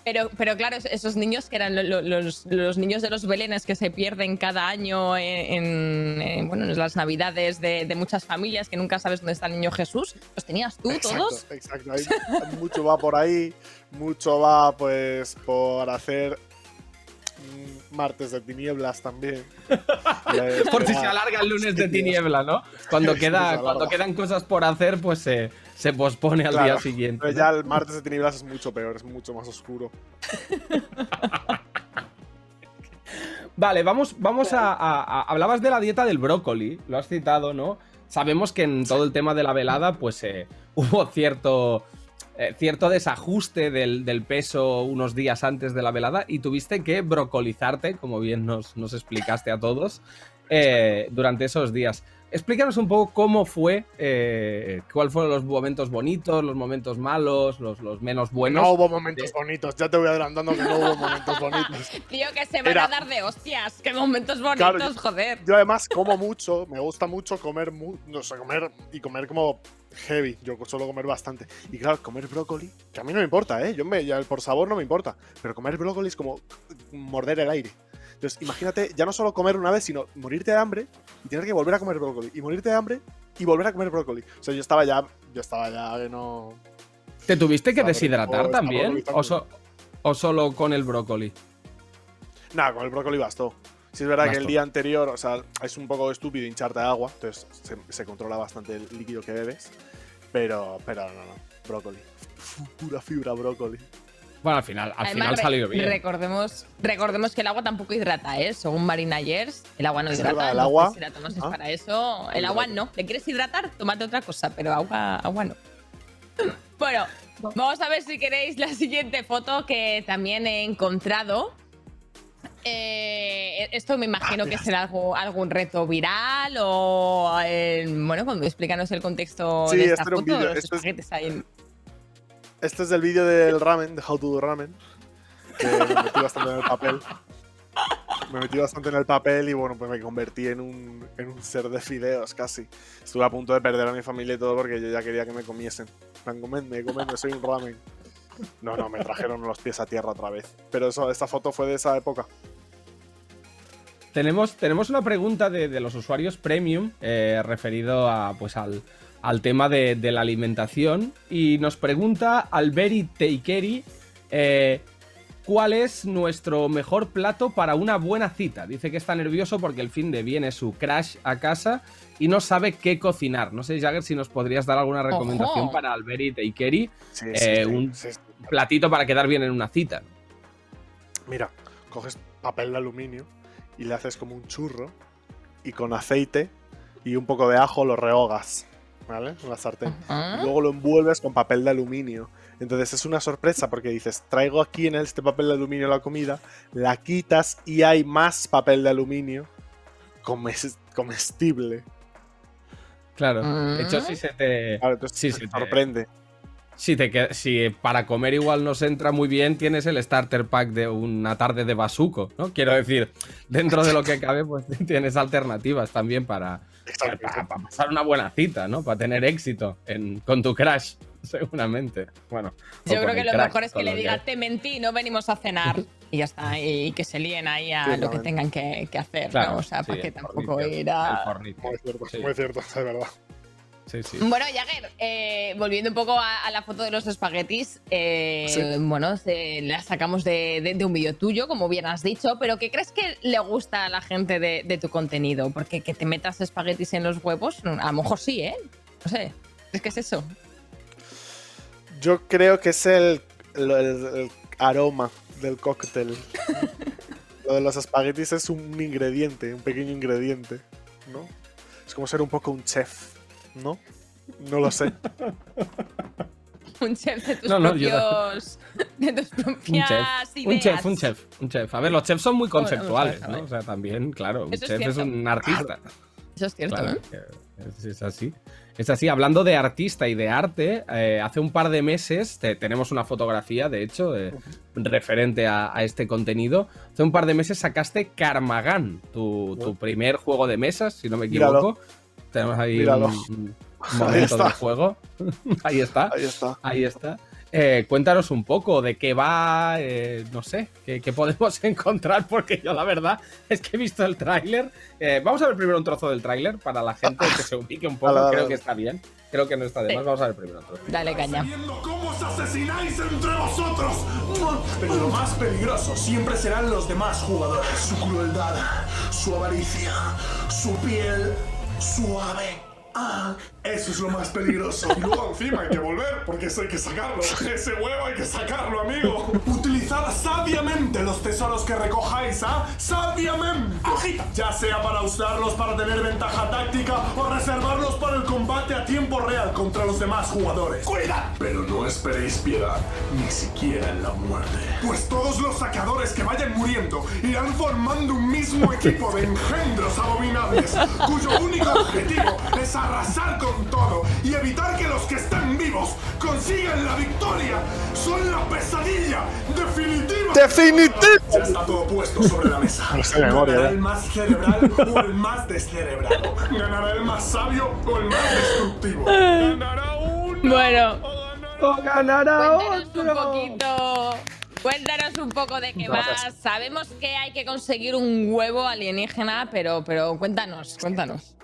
Pero, pero claro, es- esos niños que eran lo- lo- los, los niños de los belenes que se pierden cada año en, en- en, bueno, en las navidades de, de muchas familias que nunca sabes dónde está el niño Jesús, ¿los tenías tú todos? Exacto, exacto. Hay- mucho va por ahí, mucho va pues por hacer martes de tinieblas también. Por si se alarga el lunes de tiniebla, ¿no? Cuando, queda, cuando quedan cosas por hacer, pues se, se pospone al Claro, día siguiente. Pero ya el martes de tinieblas es mucho peor, es mucho más oscuro. Vale, vamos, vamos a, a- a- Hablabas de la dieta del brócoli, lo has citado, ¿no? Sabemos que en todo el tema de la velada, pues eh, hubo cierto, eh, cierto desajuste del, del peso unos días antes de la velada y tuviste que brocolizarte, como bien nos, nos explicaste a todos, eh, durante esos días. Explícanos un poco cómo fue, eh, cuáles fueron los momentos bonitos, los momentos malos, los, los menos buenos. No hubo momentos bonitos, ya te voy adelantando que no hubo momentos bonitos. Tío, que se van Era- a dar de hostias. Qué momentos bonitos, Claro, yo- joder. Yo además como mucho, me gusta mucho comer, mu- no sé, comer y comer como heavy. Yo suelo comer bastante. Y claro, comer brócoli, que a mí no me importa, ¿eh? Yo me, ya por sabor no me importa. Pero comer brócoli es como morder el aire. Entonces, imagínate, ya no solo comer una vez, sino morirte de hambre y tener que volver a comer brócoli. Y morirte de hambre y volver a comer brócoli. O sea, yo estaba ya, yo estaba ya que no... ¿Te tuviste que deshidratar también? ¿O, so- ¿O solo con el brócoli? Nada, con el brócoli bastó. Sí es verdad que el día anterior, o sea, es un poco estúpido hincharte de agua, entonces se, se controla bastante el líquido que bebes. Pero, pero no, no, brócoli. Pura fibra brócoli. Bueno, al final, al Además, final re- salió bien. Recordemos, recordemos que el agua tampoco hidrata, ¿eh? Según Marina Yers, el agua no hidrata. el agua- Si la tomas es Ah. para eso. El No agua no. ¿Le quieres hidratar? Tómate otra cosa, pero agua, agua no. Bueno, vamos a ver si queréis la siguiente foto que también he encontrado. Eh, esto me imagino que será algo, algún reto viral o eh, bueno, cuando explícanos el contexto Sí, de esta este foto, vídeo, los esto es- ahí Este es del vídeo del ramen, de How to Do Ramen. Me metí bastante en el papel. Me metí bastante en el papel y bueno, pues me convertí en un, en un ser de fideos casi. Estuve a punto de perder a mi familia y todo porque yo ya quería que me comiesen. En plan, comedme, comedme, soy un ramen. No, no, me trajeron los pies a tierra otra vez. Pero eso, esta foto fue de esa época. Tenemos, tenemos una pregunta de, de los usuarios premium eh, referido a, pues al, al tema de, de la alimentación. Y nos pregunta Alberi Teikeri eh, cuál es nuestro mejor plato para una buena cita. Dice que está nervioso porque el fin de viene su crash a casa y no sabe qué cocinar. No sé, Jagger, si nos podrías dar alguna recomendación Ojo. para Alberi Teikeri. Sí, Eh, sí, un- sí, sí. Platito para quedar bien en una cita. Mira, coges papel de aluminio y le haces como un churro y con aceite y un poco de ajo lo rehogas, ¿vale? En la sartén. Y luego lo envuelves con papel de aluminio. Entonces es una sorpresa porque dices, traigo aquí en este papel de aluminio la comida, la quitas y hay más papel de aluminio comes- comestible. Claro. Mm. De hecho, si se te. Claro, entonces Sí, sí, te- sorprende. Si, te si para comer igual nos entra muy bien, tienes el starter pack de una tarde de basuco, ¿no? Quiero decir, dentro de lo que cabe, pues tienes alternativas también para, Exacto, para, pasar una buena cita, ¿no? Para tener éxito en- con tu crash, seguramente. Bueno, Yo creo que lo mejor es que le lo diga, te mentí, no venimos a cenar. Y ya está, y que se líen ahí a Sí, lo que tengan que, que hacer, Claro, ¿no? O sea, sí, para que tampoco ir a... Muy cierto, Sí. muy cierto, es verdad. Sí, sí. Bueno, Jagger, eh, volviendo un poco a, a la foto de los espaguetis, eh, Sí. bueno, se- la sacamos de, de- de un vídeo tuyo, como bien has dicho, pero ¿qué crees que le gusta a la gente de, de tu contenido? Porque que te metas espaguetis en los huevos, a lo mejor sí, ¿eh? No sé, ¿es que es eso? Yo creo que es el, el- el- el aroma del cóctel. Lo de los espaguetis es un ingrediente, un pequeño ingrediente, ¿no? Es como ser un poco un chef, ¿no? No lo sé. Un chef de tus No, no, yo propios... De tus Un chef, ideas. un chef, un chef, un chef. A ver, los chefs son muy conceptuales. ¿no? O sea, también, claro, un Eso chef es, un artista. Eso es cierto, Claro, ¿eh? es, es así. Es así. Hablando de artista y de arte, eh, hace un par de meses te- tenemos una fotografía, de hecho, eh, referente a, a este contenido. Hace un par de meses sacaste Carmagan, tu, tu primer juego de mesas, si no me Míralo. Tenemos ahí Míralo. un, un Ahí momento está. de juego. ahí está. Ahí está. Ahí está. Eh, cuéntanos un poco de qué va, eh, no sé, qué, qué podemos encontrar, porque yo la verdad es que he visto el tráiler. Eh, vamos a ver primero un trozo del tráiler para la gente que se ubique un poco, Dale, dale, creo dale. que está bien. Creo que no está de más, vamos a ver primero un trozo. Dale caña. Viendo cómo os asesináis entre vosotros. Pero lo más peligroso siempre serán los demás jugadores. Su crueldad, su avaricia, su piel suave. Ah, eso es lo más peligroso. Y luego encima hay que volver, porque eso hay que sacarlo. Ese huevo hay que sacarlo, amigo. Utilizad sabiamente los tesoros que recojáis, ¿ah? Sabiamente. Ya sea para usarlos para tener ventaja táctica o reservarlos para el combate a tiempo real contra los demás jugadores. ¡Cuidado! Pero no esperéis piedad, ni siquiera en la muerte. Pues todos los saqueadores que vayan muriendo irán formando un mismo equipo de engendros abominables, cuyo único objetivo es arrasar con todo y evitar que los que están vivos consigan la victoria. Son la pesadilla definitiva. ¡Definitivo! Ya está todo puesto sobre la mesa. No sé de memoria, ¿Ganará eh. el más cerebral o el más descerebrado? ¿Ganará el más sabio o el más destructivo? ¿Ganará uno Bueno. o ganará Cuéntanos un poquito. Cuéntanos un poco de qué va. Sabemos que hay que conseguir un huevo alienígena, pero, pero cuéntanos, cuéntanos.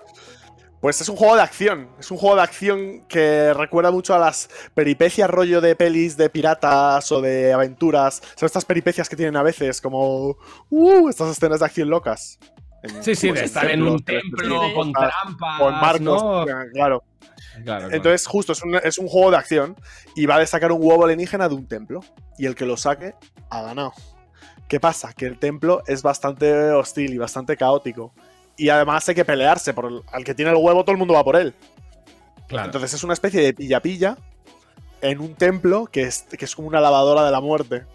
Pues es un juego de acción. Es un juego de acción que recuerda mucho a las peripecias rollo de pelis de piratas o de aventuras. Son estas peripecias que tienen a veces como... Uh, estas escenas de acción locas. En- Sí, sí, de estar en un templo con Ah, trampas. Con marcos, ¿no? claro. Claro, claro. Entonces, justo, es un, es un juego de acción y va a sacar un huevo alienígena de un templo. Y el que lo saque, ha ganado. ¿Qué pasa? Que el templo es bastante hostil y bastante caótico. Y además hay que pelearse. Por el- al que tiene el huevo, todo el mundo va por él. Claro. Entonces es una especie de pilla-pilla en un templo que es, que es como una lavadora de la muerte.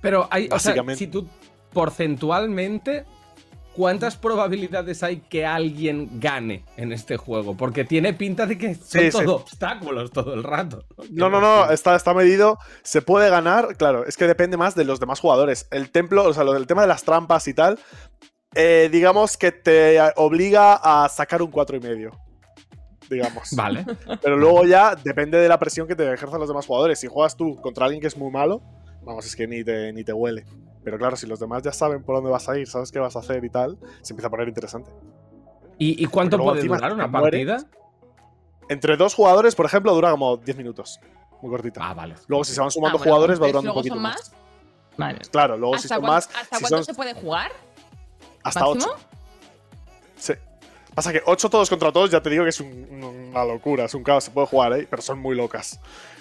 Pero hay, o sea, si tú porcentualmente, ¿cuántas probabilidades hay que alguien gane en este juego? Porque tiene pinta de que son Sí, sí. todo obstáculos todo el rato. No, no, no, está, está medido. Se puede ganar, claro, es que depende más de los demás jugadores. El templo, o sea, lo del tema de las trampas y tal, eh, digamos que te obliga a sacar un cuatro y medio. Digamos. Vale. Pero luego ya depende de la presión que te ejerzan los demás jugadores. Si juegas tú contra alguien que es muy malo, vamos, es que ni te, ni te huele. Pero claro, si los demás ya saben por dónde vas a ir, sabes qué vas a hacer y tal, se empieza a poner interesante. ¿Y, y cuánto puede durar una partida? Entre dos jugadores, por ejemplo, dura como 10 minutos. Muy cortita. Ah, vale. Luego, si se van sumando Ah, bueno, jugadores, va durando un poquito son más. más. Vale. Claro, luego si ¿Hasta son más, hasta si cuándo son se puede jugar? Hasta ¿Máximo? 8. Sí. Pasa que 8 todos contra todos, ya te digo que es un- una locura, es un caos, se puede jugar, ¿eh? pero son muy locas.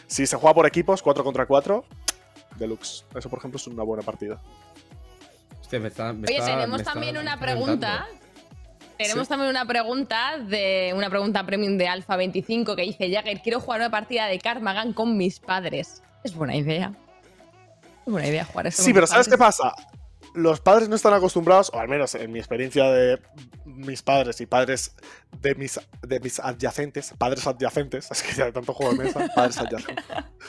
Si se juega por equipos, 4 contra 4, deluxe. Eso, por ejemplo, es una buena partida. Hostia, me está- me Oye, está- tenemos me está también una pregunta. Tenemos Sí. también una pregunta de una pregunta premium de Alpha 25 que dice Jagger, quiero jugar una partida de Karmagan con mis padres. Es buena idea. Es buena idea jugar esto Sí, con pero ¿sabes qué pasa? Los padres no están acostumbrados, o al menos en mi experiencia de mis padres y padres de mis, de mis adyacentes, padres adyacentes, es que ya de tanto juego de mesa, padres adyacentes,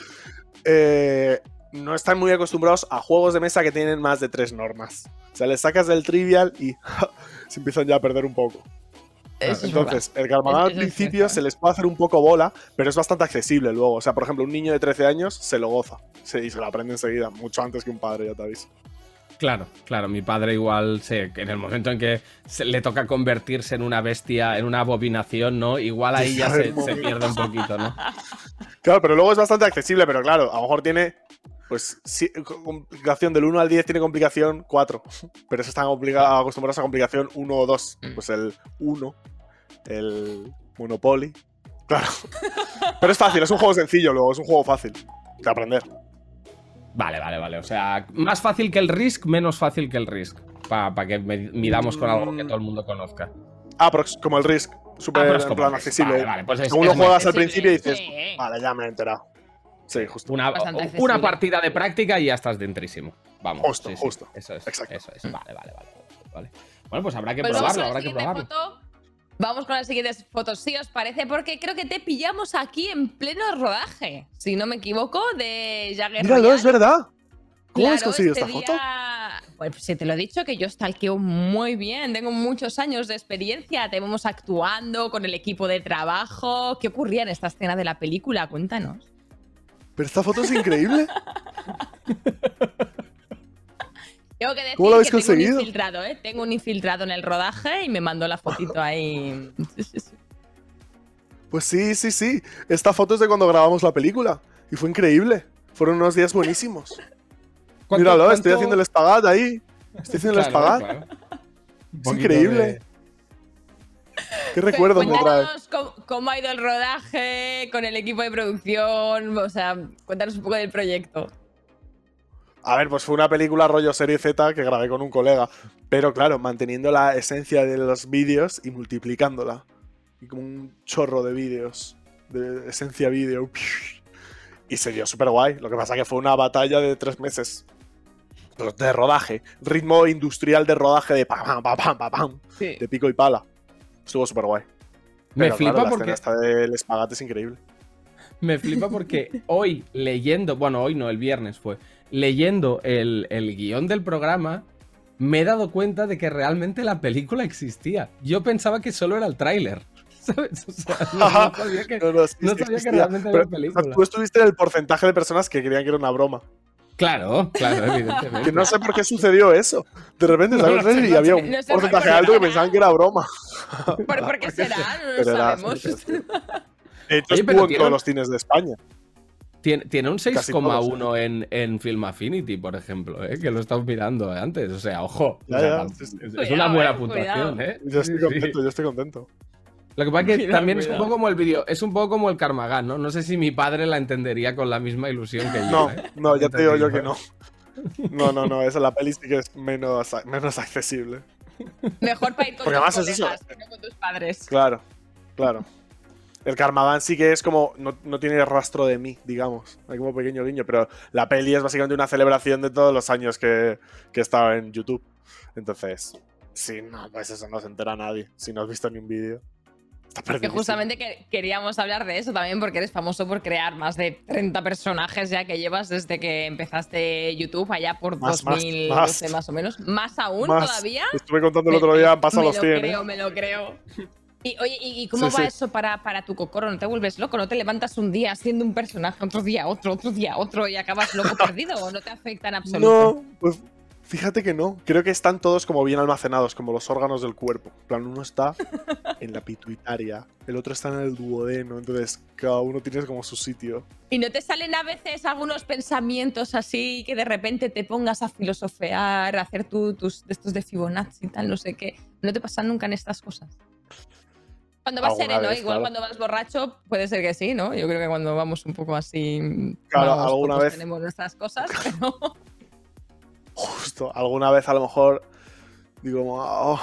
eh, no están muy acostumbrados a juegos de mesa que tienen más de tres normas. O sea, les sacas del trivial y se empiezan ya a perder un poco. Eso Entonces, el Garmadán al es principio se les puede hacer un poco bola, pero es bastante accesible luego. O sea, por ejemplo, un niño de 13 años se lo goza se, y se lo aprende enseguida, mucho antes que un padre, ya te aviso. Claro, claro, mi padre igual, sé, que en el momento en que se- le toca convertirse en una bestia, en una abominación, ¿no? Igual ahí ya se, se pierde un poquito, ¿no? Claro, pero luego es bastante accesible, pero claro, a lo mejor tiene, pues, sí, complicación del 1 al 10 tiene complicación 4, pero eso están acostumbrados a complicación 1 o 2. Mm. Pues el 1, el Monopoly. Claro. Pero es fácil, es un juego sencillo luego, es un juego fácil de aprender. Vale, vale, vale. O sea, más fácil que el Risk, menos fácil que el Risk. Para que me- midamos con algo que todo el mundo conozca. Ah, pero es como el Risk, súper Ah, en plan accesible. Vale, vale, pues es- Según es lo juegas al principio dices, sí. vale, ya me he enterado. Sí, justo. Una, una partida de práctica y ya estás dentrísimo. Vamos. Justo, sí, sí. justo. Eso es. Exacto. Eso es. Vale, vale, vale. vale. Bueno, pues habrá que Pues probarlo, habrá que probarlo. foto. Vamos con las siguientes fotos, si os parece, porque creo que te pillamos aquí en pleno rodaje, si no me equivoco, de Jagger Míralo, es verdad. ¿Cómo has conseguido este esta foto? Pues si te lo he dicho que yo stalkeo muy bien, tengo muchos años de experiencia, te vemos actuando con el equipo de trabajo. ¿Qué ocurría en esta escena de la película? Cuéntanos. Pero esta foto es increíble. Tengo que decir ¿Cómo lo habéis que tengo conseguido? un infiltrado, ¿eh? Tengo un infiltrado en el rodaje y me mandó la fotito ahí. Pues sí, sí, sí. Esta foto es de cuando grabamos la película. Y fue increíble. Fueron unos días buenísimos. ¿Cuánto- Míralo, estoy cuánto- haciendo el espagat ahí. Estoy haciendo el espagat. claro. Es increíble. de- ¿Qué recuerdos me trae? Cuéntanos cómo, cómo ha ido el rodaje con el equipo de producción. O sea, cuéntanos un poco del proyecto. A ver, pues fue una película rollo serie Z que grabé con un colega. Pero claro, manteniendo la esencia de los vídeos y multiplicándola. Y como un chorro de vídeos. De esencia vídeo. Y se dio súper guay. Lo que pasa que fue una batalla de tres meses. Pero De rodaje. Ritmo industrial de rodaje de pam, pam, pam, pam, pam. Sí. De pico y pala. Estuvo súper guay. Me Pero, flipa claro, la porque escena esta del espagate es increíble. Me flipa porque hoy leyendo, bueno, hoy no, el viernes fue, leyendo el, el guion del programa, me he dado cuenta de que realmente la película existía. Yo pensaba que solo era el tráiler. ¿Sabes? O sea, no, no sabía que, No, no, sí, no sí sabía que existía. realmente había película. o sea, tú estuviste en el porcentaje de personas que creían que era una broma. Claro, claro, evidentemente. Que no sé por qué sucedió eso. De repente No, salió no el y había un porcentaje alto que pensaban que era broma. ¿Por, por qué será? No lo sabemos. sí, sí, sí. De hecho, Oye, estuvo en todos los cines de España. Tiene, tiene un Casi 6,1 en, en Film Affinity, por ejemplo, ¿eh? que lo estamos mirando antes. O sea, ojo. Ya, o sea, ya, tam- sí, sí. es, una buena eh, puntuación, cuidado. ¿eh? Yo estoy sí. contento, yo estoy contento. Lo que pasa es que Cuidado, también es un poco como el vídeo, es un poco como el Carmagan, ¿no? No sé si mi padre la entendería con la misma ilusión que yo. No, ¿eh? no, ya te digo yo que no. No, no, no, esa la peli sí que es menos, menos accesible. Mejor para ir con Porque tus además es eso. colegas, no con tus padres. Claro, claro. El Carmagan sí que es como. No, no tiene rastro de mí, digamos. Hay como pequeño guiño, pero la peli es básicamente una celebración de todos los años que, que he estado en YouTube. Entonces, sí, no, pues eso no se entera nadie. Si no has visto ni un vídeo. Que justamente que- queríamos hablar de eso también porque eres famoso por crear más de 30 personajes ya que llevas desde que empezaste YouTube allá por Más, más, 2012 más. más, o menos. ¿Más aún Más. todavía? Estuve contando el otro día, han pasado me los lo 100. ¿eh? creo, me lo creo. Y oye, ¿y, y cómo Sí, va sí. eso para, para tu cocoro? ¿No te vuelves loco? ¿No te levantas un día haciendo un personaje, otro día otro, otro día otro y acabas loco perdido? ¿O no te afecta en absoluto? No, pues fíjate que no. Creo que están todos como bien almacenados, como los órganos del cuerpo. En plan, uno está en la pituitaria, el otro está en el duodeno, entonces cada uno tiene como su sitio. ¿Y no te salen a veces algunos pensamientos así que de repente te pongas a filosofear, a hacer tú tus estos de Fibonacci y tal, no sé qué? ¿No te pasan nunca en estas cosas? Cuando vas sereno, vez, igual claro. cuando vas borracho, puede ser que sí, ¿no? Yo creo que cuando vamos un poco así. Claro, vamos, alguna vez. Tenemos nuestras cosas, pero. Justo, alguna vez a lo mejor digo, "Oh".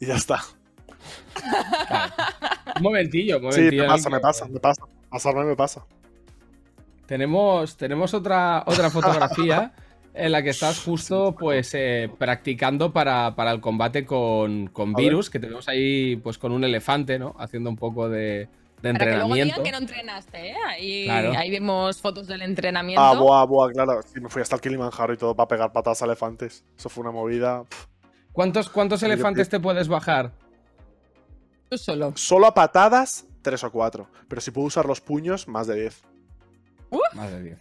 y ya está. Un momentillo, un Sí, momentillo. me pasa, me pasa, me pasa. Pasarme me pasa. Tenemos, tenemos otra, otra fotografía en la que estás justo pues eh, practicando para, para el combate con, con virus, que tenemos ahí pues con un elefante, ¿no? Haciendo un poco de, de Para que luego digan entrenamiento. que no entrenaste, ¿eh? Ahí, Claro. ahí vemos fotos del entrenamiento. Ah, boa, boa, claro. Sí, me fui hasta el Kilimanjaro y todo para pegar patadas a elefantes. Eso fue una movida. Pff. ¿Cuántos, cuántos Yo elefantes te puedes bajar? Tú solo. Solo a patadas, tres o cuatro. Pero si puedo usar los puños, más de 10. Más de 10.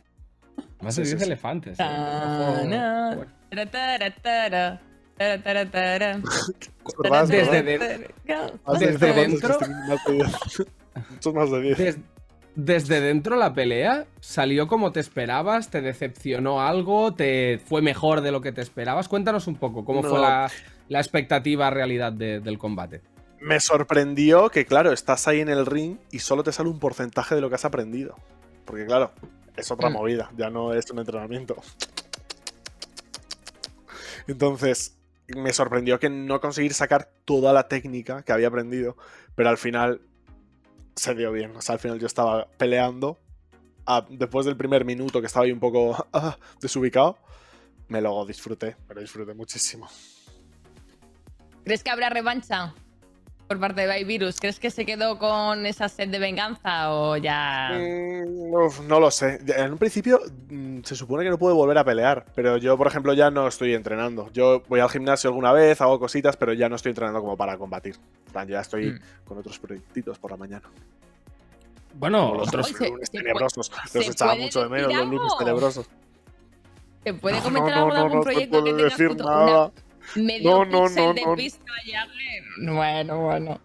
Más de Sí, sí, 10 sí. elefantes. ¿eh? Desde verdad. de- Más de desde 10 elefantes dentro- estoy más de 10. Muchos más de 10. Des- desde dentro la pelea salió como te esperabas, te decepcionó algo, te fue mejor de lo que te esperabas. Cuéntanos un poco cómo fue la, la expectativa realidad de- del combate. Me sorprendió que, claro, estás ahí en el ring y solo te sale un porcentaje de lo que has aprendido. Porque, claro, es otra Mm. movida, ya no es un entrenamiento. Entonces, me sorprendió que no conseguir sacar toda la técnica que había aprendido, pero al final se dio bien. O sea, al final yo estaba peleando. después del primer minuto que estaba ahí un poco ah, desubicado, me lo disfruté, pero disfruté muchísimo. ¿Crees que habrá revancha por parte de Virus? ¿Crees que se quedó con esa sed de venganza o ya.? Mm, uf, no lo sé. En un principio mm, se supone que no puede volver a pelear, pero yo, por ejemplo, ya no estoy entrenando. Yo voy al gimnasio alguna vez, hago cositas, pero ya no estoy entrenando como para combatir. En plan, ya estoy Mm. con otros proyectitos por la mañana. Bueno, Como los otros. Se- lunes se tenebrosos. se Los echaba mucho de menos, los lunes tenebrosos. ¿Te puede No, comentar no, algo de no, algún no proyecto que puedo tengas decir nada. una medio No, no, pixel no, de no. pista? Bueno, bueno.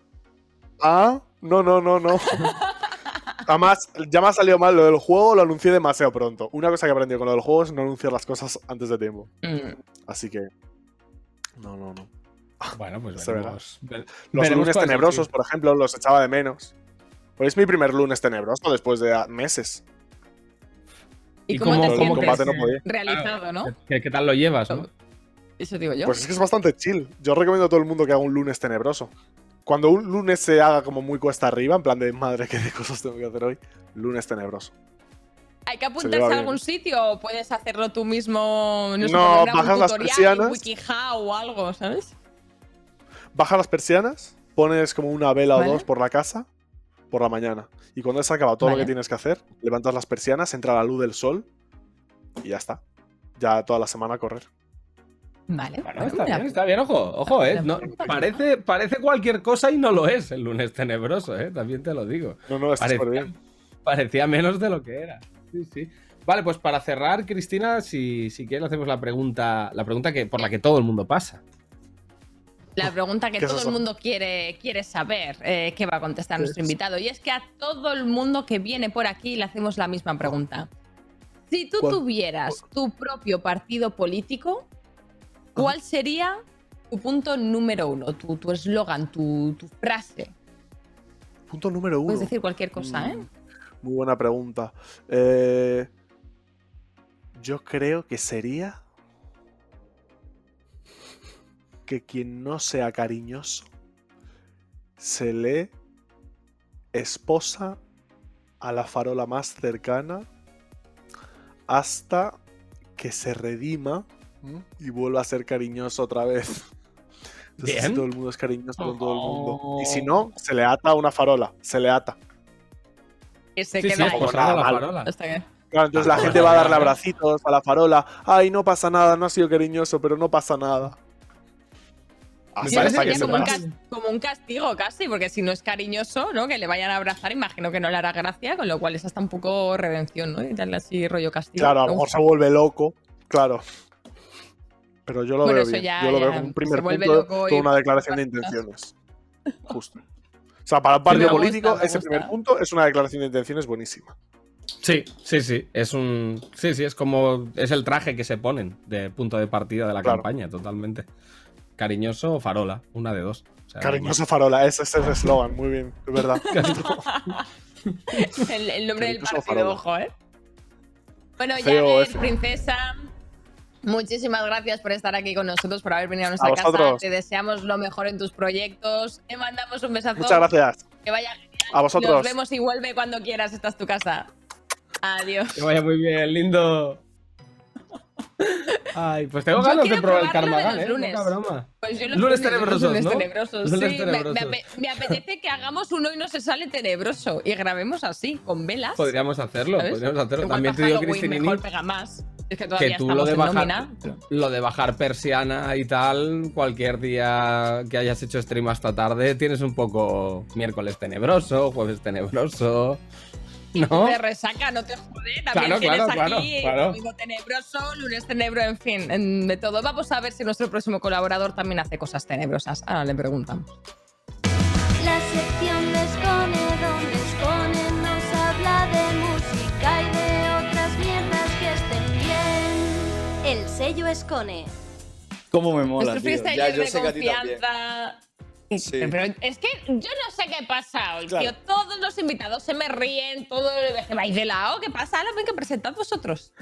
Ah, no, no, no, no. Además, ya me ha salido mal lo del juego, lo anuncié demasiado pronto. Una cosa que he aprendido con lo del juego es no anunciar las cosas antes de tiempo. Mm. Así que. No, no, no. Bueno, pues veremos. Ver- Los veremos lunes tenebrosos, por ejemplo, los echaba de menos. Hoy es mi primer lunes tenebroso después de meses. ¿Y, ¿Y cómo, cómo- te el cómo sientes? combate no podía. Realizado, ¿no? ¿Qué, qué tal lo llevas, no? Eso digo yo. Pues es que es bastante chill. Yo recomiendo a todo el mundo que haga un lunes tenebroso. Cuando un lunes se haga como muy cuesta arriba, en plan de madre, qué de cosas tengo que hacer hoy. Lunes tenebroso. ¿Hay que Se apuntarse a algún sitio o puedes hacerlo tú mismo? No, No, bajas las tutorial en persianas. WikiHow o algo, ¿sabes? Baja las persianas, pones como una vela Vale. o dos por la casa por la mañana. Y cuando has acabado todo lo que tienes que hacer, levantas las persianas, entra la luz del sol y ya está. Ya toda la semana a correr. Vale. Bueno, está bien, está bien, ojo, ojo, eh. No, parece, parece cualquier cosa y no lo es el lunes tenebroso, eh. También te lo digo. No, no, está Parecía, bien. parecía menos de lo que era. Sí, sí. Vale, pues para cerrar, Cristina, si, si quieres hacemos la pregunta, la pregunta que, por la que todo el mundo pasa. La pregunta que ¿Qué es todo el mundo quiere, quiere saber, eh, ¿qué va a contestar ¿Qué nuestro es? invitado? Y es que a todo el mundo que viene por aquí le hacemos la misma pregunta. Si tú ¿Cuál? tuvieras tu propio partido político, ¿cuál sería tu punto número uno? Tu tu eslogan, tu, tu frase. Punto número uno. Puedes decir cualquier cosa, ¿eh? Mm, Muy buena pregunta. Eh, yo creo que sería que quien no sea cariñoso se le esposa a la farola más cercana hasta que se redima. Y vuelva a ser cariñoso otra vez. Entonces, Bien. todo el mundo es cariñoso con todo el mundo. Y si Oh. no, se le ata a una farola. Se le ata. Que se Sí, sí, queda ahí. esposado a la mal. farola. Claro, entonces la gente va a darle abracitos a la farola. Ay, no pasa nada, no ha sido cariñoso, pero no pasa nada. Sí, que como un, como un castigo casi, porque si no es cariñoso, ¿no? Que le vayan a abrazar, imagino que no le hará gracia, con lo cual es hasta un poco redención, ¿no? Y darle así rollo castigo. Claro, a lo mejor se vuelve loco. Claro. Pero yo lo Bueno, veo bien. ya- yo lo veo ya, como un primer punto, y- toda una declaración de intenciones. Justo. O sea, para un partido gusta, político, ese primer punto es una declaración de intenciones buenísima. Sí, sí, sí. Es un. Sí, sí, es como. Es el traje que se ponen de punto de partida de la Claro. campaña, totalmente. Cariñoso o farola, una de dos. O sea, Cariñoso farola, ese es el eslogan, muy bien, es verdad. el, el nombre del partido, ojo, ¿eh? Bueno. Jagger, princesa, muchísimas gracias por estar aquí con nosotros, por haber venido a nuestra A casa. Te deseamos lo mejor en tus proyectos. Te mandamos un besazo. Muchas gracias. Que vaya genial. A vosotros. Nos vemos y vuelve cuando quieras. Esta es tu casa. Adiós. Que vaya muy bien, lindo. Ay, pues tengo Yo ganas de probar el los ¿eh? lunes. Poca broma. Pues yo los Lunes lunes, tenebrosos, lunes ¿no? tenebrosos, Lunes sí. Me- tenebrosos. Me, ape- me apetece que hagamos uno y no se sale tenebroso y grabemos así, con velas. Podríamos hacerlo, ¿sabes? podríamos hacerlo. Igual También te digo, Cristinini, mejor pega más. Es que todavía que tú lo de, bajar, lo de bajar persiana y tal, cualquier día que hayas hecho stream hasta tarde, tienes un poco miércoles tenebroso, jueves tenebroso. ¿No? De resaca, no te jode. También Claro, tienes claro, claro, aquí claro. domingo tenebroso, lunes tenebro, en fin, en- de todo. Vamos a ver si nuestro próximo colaborador también hace cosas tenebrosas. Ahora le preguntan. La sección de El sello Escone. ¿Cómo me mola, tío? Ya, yo de sé que a ti también. confianza. Sí. Pero es que yo no sé qué pasa hoy, Claro. tío. Todos los invitados se me ríen, todo que vais de lado. ¿Qué pasa? Ahora ven que presentad vosotros.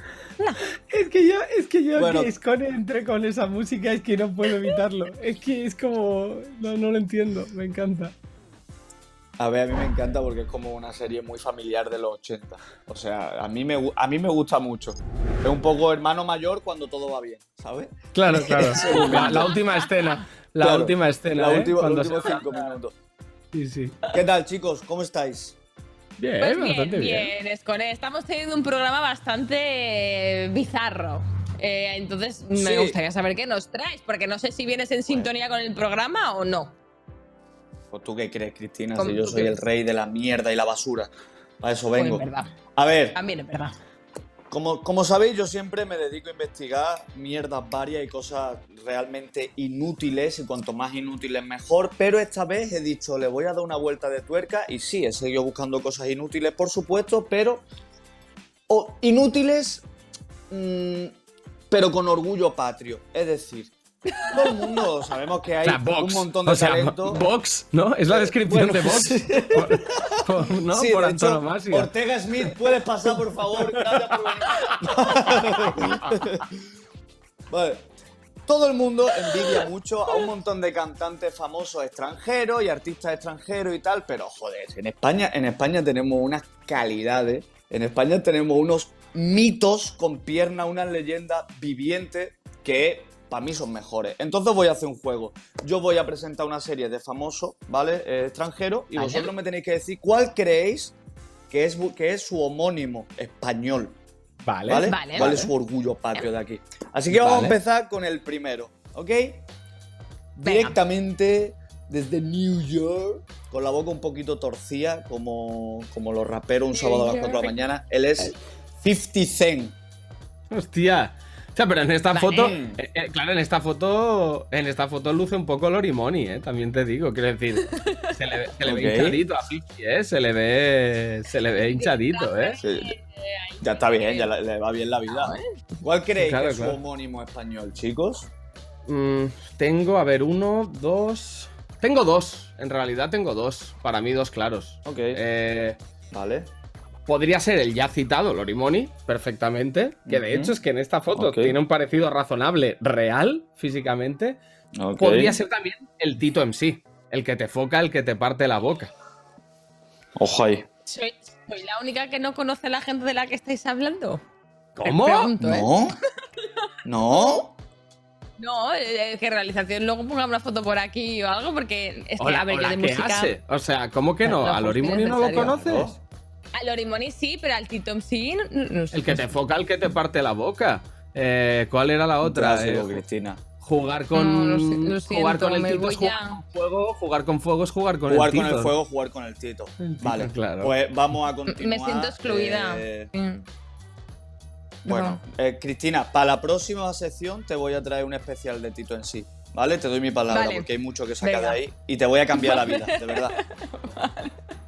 Es que yo, es que yo Bueno. que Escone entre con esa música es que no puedo evitarlo. Es que es como. No, no lo entiendo, me encanta. A ver, a mí me encanta porque es como una serie muy familiar de los 80. O sea, a mí me, a mí me gusta mucho. Es un poco hermano mayor cuando todo va bien, ¿sabes? Claro, claro. La, última escena. La Claro, última escena. La ¿eh? última- Cuando los últimos se- cinco minutos. Sí, sí. ¿Qué tal, chicos? ¿Cómo estáis? Bien, Pues bien, bastante bien. bien, Escone. Estamos teniendo un programa bastante bizarro. Eh, entonces, me Sí. gustaría saber qué nos traes, porque no sé si vienes en sintonía con el programa o no. Pues tú qué crees, Cristina, ¿Cómo si yo soy qué? el rey de la mierda y la basura. Para eso Pues vengo. es verdad. A ver, También es verdad. Como, como sabéis, yo siempre me dedico a investigar mierdas varias y cosas realmente inútiles, y cuanto más inútiles mejor, pero esta vez he dicho, le voy a dar una vuelta de tuerca, y sí, he seguido buscando cosas inútiles, por supuesto, pero... o inútiles, mm, pero con orgullo patrio. Es decir, todo el mundo sabemos que hay O sea, Vox. un montón de o sea, talento. Vox, ¿no? Es la descripción Bueno, de Vox. sí. Por, por- ¿no? Sí, por hecho, antonomasia. Ortega Smith, puedes pasar, por favor. Gracias por vale. Todo el mundo envidia mucho a un montón de cantantes famosos extranjeros y artistas extranjeros y tal, pero joder, en España, en España tenemos unas calidades, en España tenemos unos mitos con piernas, unas leyendas vivientes que para mí son mejores. Entonces voy a hacer un juego. Yo voy a presentar una serie de famosos, ¿vale? Eh, extranjeros y vosotros me tenéis que decir cuál creéis que es, que es su homónimo español. Vale. ¿Vale? Vale, ¿Cuál vale. es su orgullo patrio de aquí? Así que vamos Vale. a empezar con el primero, ¿ok? Directamente desde New York, con la boca un poquito torcida, como, como los raperos un sábado a las 4 de la mañana. Él es 50 Cent. Hostia. O sea, pero en esta Vale. foto, eh, eh, claro, en esta foto, en esta foto luce un poco Lorimoni, ¿eh? También te digo, quiero decir, se le, ve- se le ve Ok. hinchadito a Fifi, ¿eh? Se le ve, se le ve hinchadito, ¿eh? Sí, ya está bien, ya le, va bien la vida. ¿Cuál creéis Claro, que es claro. su homónimo español, chicos? Mm, tengo, a ver, uno, dos. Tengo dos, en realidad tengo dos. Para mí, dos claros. Ok. Eh, Vale. Podría ser el ya citado Lorimoni, perfectamente. Que de hecho es que en esta foto tiene un parecido razonable, real, físicamente. Podría ser también el Tito MC, el que te foca, el que te parte la boca. Ojo ahí. Soy, soy la única que no conoce a la gente de la que estáis hablando. ¿Cómo? Pregunto, ¿eh? ¿No? ¿No? No, eh, que realización luego ponga una foto por aquí o algo, porque es que, Hola, a ver, yo de ¿qué música. hace? O sea, ¿cómo que no? No, ¿A Lorimoni no lo conoces? A Lorimoni sí, pero al Tito sí. No, no sé. El que te foca, el que te parte la boca. Eh, ¿Cuál era la otra? Eh, Cristina. jugar con. No, lo jugar con el me Tito es jugar con fuego, jugar con fuego es jugar con jugar el Tito. con el fuego, jugar con el Tito. El Tito, Vale, claro. Pues vamos a continuar. Me siento excluida. eh, Mm. bueno, eh, Cristina, para la próxima sección te voy a traer un especial de Tito en sí. ¿Vale? Te doy mi palabra Vale. porque hay mucho que sacar de ahí y te voy a cambiar la vida, de verdad.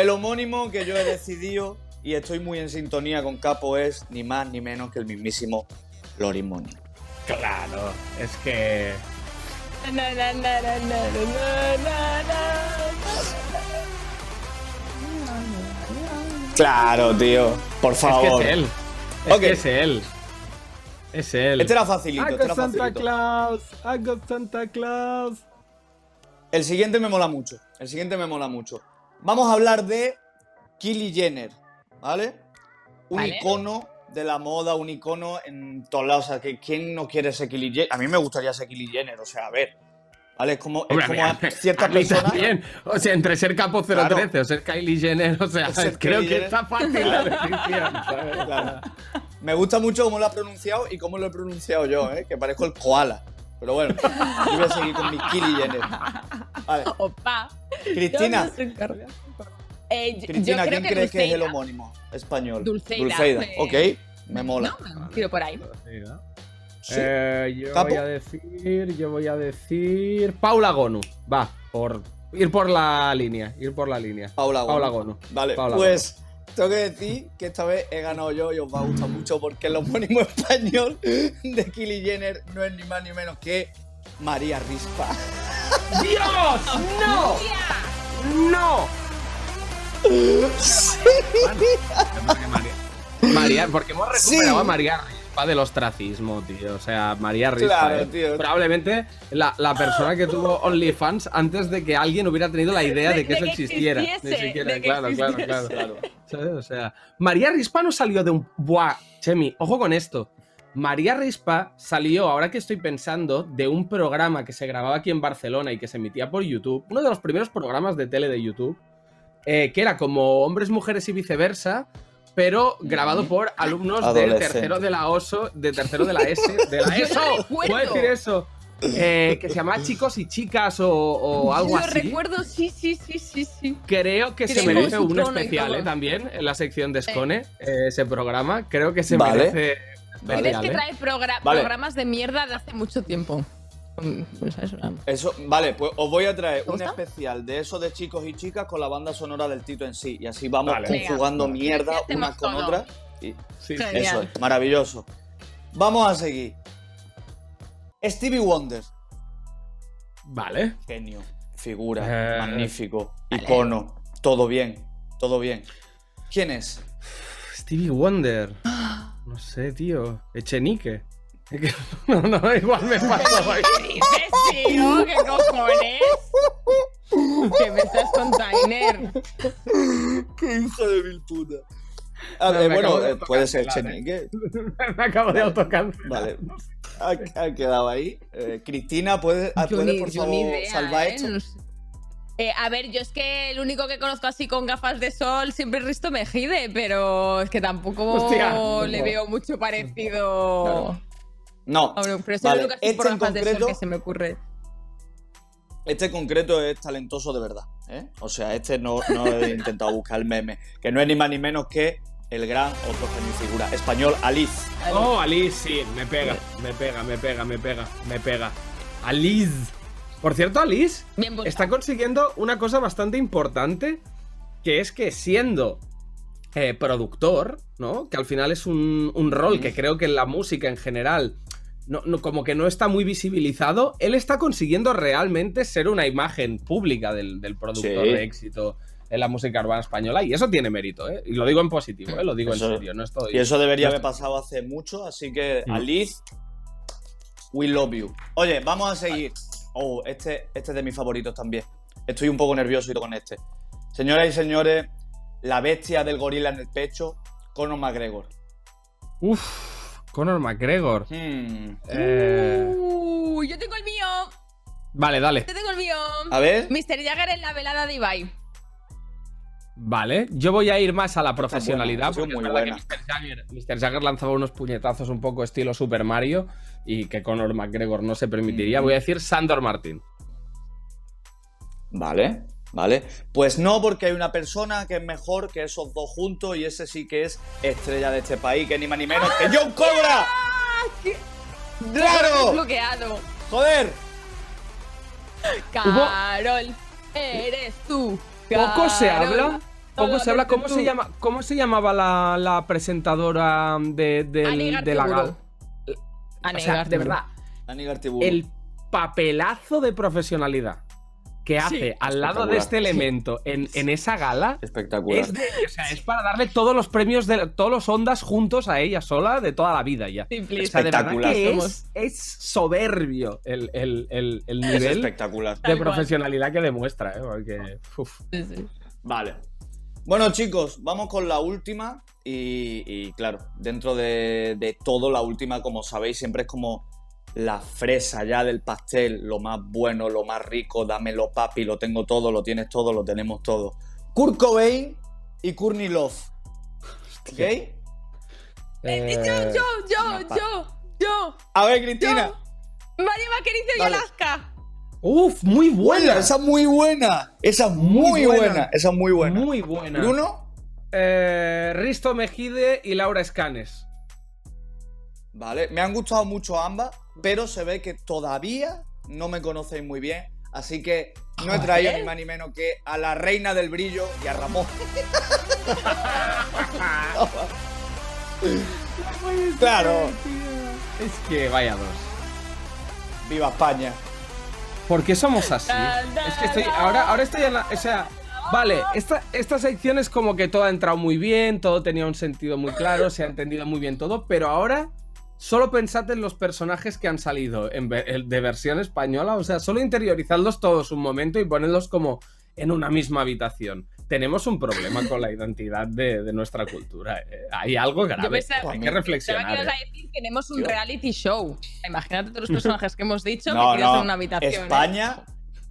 El homónimo que yo he decidido y estoy muy en sintonía con Capo es ni más ni menos que el mismísimo Lorimoni. Claro, es que. Claro, tío. Por favor. Es que es él. Es Ok. que es él. Es él. Este era facilito, I este Santa facilito. Claus. I got Santa Claus. El siguiente me mola mucho. El siguiente me mola mucho. Vamos a hablar de Kylie Jenner, ¿vale? Un Vale. icono de la moda, un icono en todos lados. O sea, que ¿quién no quiere ser Kylie Jenner? A mí me gustaría ser Kylie Jenner, o sea, a ver. ¿Vale? Es como, es Hombre, como a mí- a ciertas a mí personas. también. O sea, entre ser Capo 013 Claro. o ser Kylie Jenner, o sea, creo Kylie que Jenner. está fácil la decisión. ¿sabes? Claro. Me gusta mucho cómo lo ha pronunciado y cómo lo he pronunciado yo, ¿eh? Que parezco el koala. Pero bueno, yo voy a seguir con mi Kylie Jenner. Vale. Opa. Cristina. Eh, yo- Cristina, yo creo ¿quién crees que es el homónimo español? Dulceida, Dulceida, eh, ok, me mola. No, tiro por ahí. Sí. Eh, yo ¿Capo? voy a decir, yo voy a decir Paula Gonu. Va, por ir por la línea, ir por la línea. Paula Gonu. Paula Gonu. Vale, Paula pues tengo que decir que esta vez he ganado yo y os va a gustar mucho porque el homónimo español de Kylie Jenner no es ni más ni menos que María Rispa. ¡Dios! ¡No! ¡No! María, María, porque hemos recuperado Sí. a María Rispa del ostracismo, tío. O sea, María Rispa. Claro, eh. tío. Probablemente la, la persona que tuvo OnlyFans antes de que alguien hubiera tenido la idea de, De- que de eso que existiera. Ni siquiera, de que claro, claro, claro, ¿Sabes? O sea, María Rispa no salió de un. Buah, Chemi, ojo con esto. María Rispa salió, ahora que estoy pensando, de un programa que se grababa aquí en Barcelona y que se emitía por YouTube, uno de los primeros programas de tele de YouTube, eh, que era como hombres, mujeres y viceversa, pero grabado por alumnos del tercero de la OSO, de tercero de la S, de la ESO. ¿Puedo decir eso? eh, que se llama Chicos y Chicas o, o algo Yo así. recuerdo, sí, sí, sí, sí, sí. Creo que se merece un especial. ¿eh? También en la sección de Scone, eh, ese programa. Creo que se Vale. merece. Tienes que ¿eh? traer progra- Vale. programas de mierda de hace mucho tiempo. Pues eso, vale, pues os voy a traer ¿Te un gusta? especial de eso de chicos y chicas con la banda sonora del Tito en sí. Y así vamos Vale. Venga. mierda hacemos unas con todo. otras. Y Sí, eso es, maravilloso. Vamos a seguir. Stevie Wonder. Vale. Genio, figura, Eh, magnífico, icono, todo bien, todo bien. ¿Quién es? Stevie Wonder. No sé, tío. Echenique. No, no, igual me pasó ahí. ¿Qué dices, tío? ¿Qué cojones? ¿Qué me estás container? ¡Qué hijo de mil puta! A No, ver, me bueno, eh, puede ser Chenique. me acabo de autocancelar. Vale. Ha, ha quedado ahí. Eh, Cristina, ¿puedes, ah, Yo ¿puedes, ni- por favor idea, salvar ¿eh? esto? No sé. Eh, a ver, yo es que el único que conozco así con gafas de sol siempre es Risto Mejide, pero es que tampoco Hostia. le veo mucho parecido. Claro. No, pero es Vale, así este por en concreto- que se me ocurre. este en concreto es talentoso de verdad. ¿eh? O sea, este no, no he intentado buscar el meme. Que no es ni más ni menos que el gran otro figura español, Alice. Oh, Alice, sí, me pega, me pega, me pega, me pega, me pega. Alice. Por cierto, Alice Bien está consiguiendo una cosa bastante importante, que es que siendo eh, productor, ¿no? Que al final es un, un rol que creo que en la música en general, no, no- como que no está muy visibilizado, él está consiguiendo realmente ser una imagen pública del, del productor Sí. de éxito en la música urbana española, y eso tiene mérito, ¿eh? Y lo digo en positivo, ¿eh? Lo digo Eso- en serio, no estoy... Y eso debería no haber pasado hace mucho, así que Mm. Alice, we love you. Oye, vamos a seguir. Oh, este, este es de mis favoritos también. Estoy un poco nervioso y con este. Señoras y señores, la bestia del gorila en el pecho, Conor McGregor. Uf, Conor McGregor. Hmm. Eh, Uh, yo tengo el mío. Vale, dale. Yo tengo el mío. A ver. Mr. Jagger en la velada de Ibai. Vale, yo voy a ir más a la profesionalidad, porque es verdad que buena. Mr. Jagger, Mr. Jagger lanzaba unos puñetazos un poco estilo Super Mario y que Conor McGregor no se permitiría. Mm. Voy a decir Sandor Martin. Vale, vale. Pues no, porque hay una persona que es mejor que esos dos juntos y ese sí que es estrella de este país, que ni más ni menos que John Cobra. ¡Claro! Bloqueado. ¡Joder! Carol, eres tú. Poco se Carol. habla. Poco se habla. ¿Cómo se llama? ¿Cómo se llamaba la, la presentadora de, del- de la gala? O sea, de verdad, el papelazo de profesionalidad que hace al lado de este elemento en, en esa gala Espectacular. es, de- o sea, es para darle todos los premios de todos los ondas juntos a ella sola de toda la vida ya. Simple. O sea, de verdad Espectacular. es, es soberbio el, el- el- el Es nivel espectacular. de profesionalidad que demuestra, ¿eh? Porque, uf. Sí, sí. Vale. Bueno, chicos, vamos con la última. Y, y, claro, dentro de, de todo, la última, como sabéis, siempre es como la fresa ya del pastel, lo más bueno, lo más rico, dámelo papi, lo tengo todo, lo tienes todo, lo tenemos todo. Kurt Cobain y Courtney Love. ¿Ok? Eh, Eh, Yo, yo, yo, yo, yo. A ver, Cristina. María Vaquerizo y. Alaska. Uf, muy buena. Buena, esa es muy buena. Esa es muy, Muy buena. buena. Esa es muy buena. Muy buena. Bruno. Eh, Risto Mejide y Laura Escanes. Vale, me han gustado mucho ambas, pero se ve que todavía no me conocéis muy bien. Así que no he traído ni más ni menos que a la reina del brillo y a Ramón. claro, Es que vaya dos. viva España. ¿Por qué somos así? Es que estoy. Ahora, ahora estoy en la. O sea. Vale, esta, esta sección es como que todo ha entrado muy bien, todo tenía un sentido muy claro, se ha entendido muy bien todo, pero ahora solo pensad en los personajes que han salido en ve- de versión española, o sea, solo interiorizadlos todos un momento y ponedlos como en una misma habitación. Tenemos un problema con la identidad de, de nuestra cultura. eh. Hay algo grave. pensaba- Hay que reflexionar. que ibas eh. a decir que tenemos un reality show. Imagínate todos los personajes que hemos dicho No, no. en una habitación. ¿eh?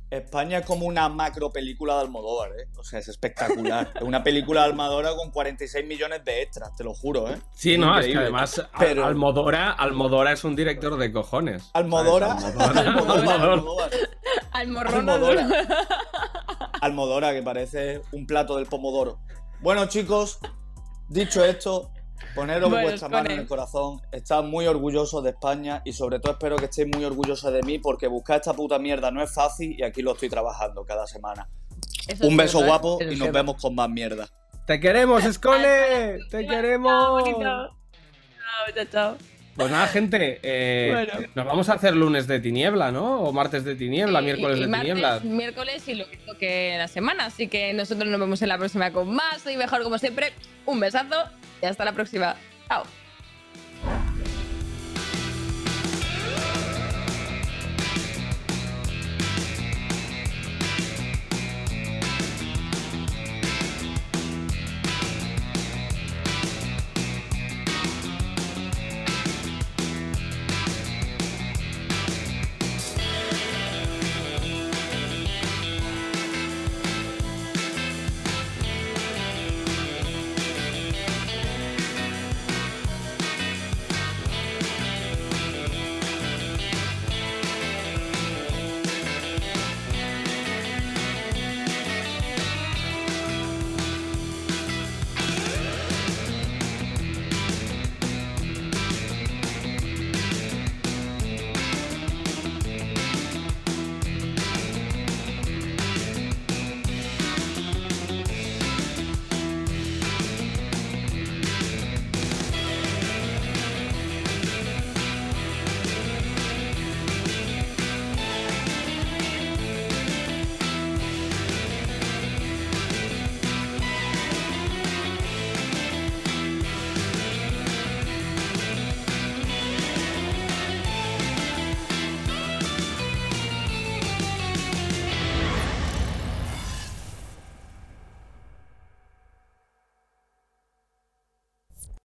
España, es como una macro película de Almodóvar, ¿eh? O sea, es espectacular. es una película de Almodóvar con 46 millones de extras, te lo juro, ¿eh? Sí, no, es que Increíble. además Pero- Almodora, Almodora es un director de cojones. Almodora. Almodora. Almodóvar, Almodóvar. Al morrón. Almodora. Almodora, que parece un plato del pomodoro. Bueno, chicos, dicho esto, poneros Bueno, vuestra mano en el corazón. Estad muy orgullosos de España y sobre todo espero que estéis muy orgullosos de mí porque buscar esta puta mierda no es fácil y aquí lo estoy trabajando cada semana. Eso Un es beso guapo y nos vemos con más mierda. ¡Te queremos, Scone! ¡Te queremos! chao, chao. Pues nada, gente, eh, Bueno. nos vamos a hacer lunes de tiniebla, ¿no? O martes de tiniebla, miércoles y de martes, tiniebla. Miércoles y lo que toque la semana. Así que nosotros nos vemos en la próxima con más y mejor como siempre. Un besazo y hasta la próxima. Chao.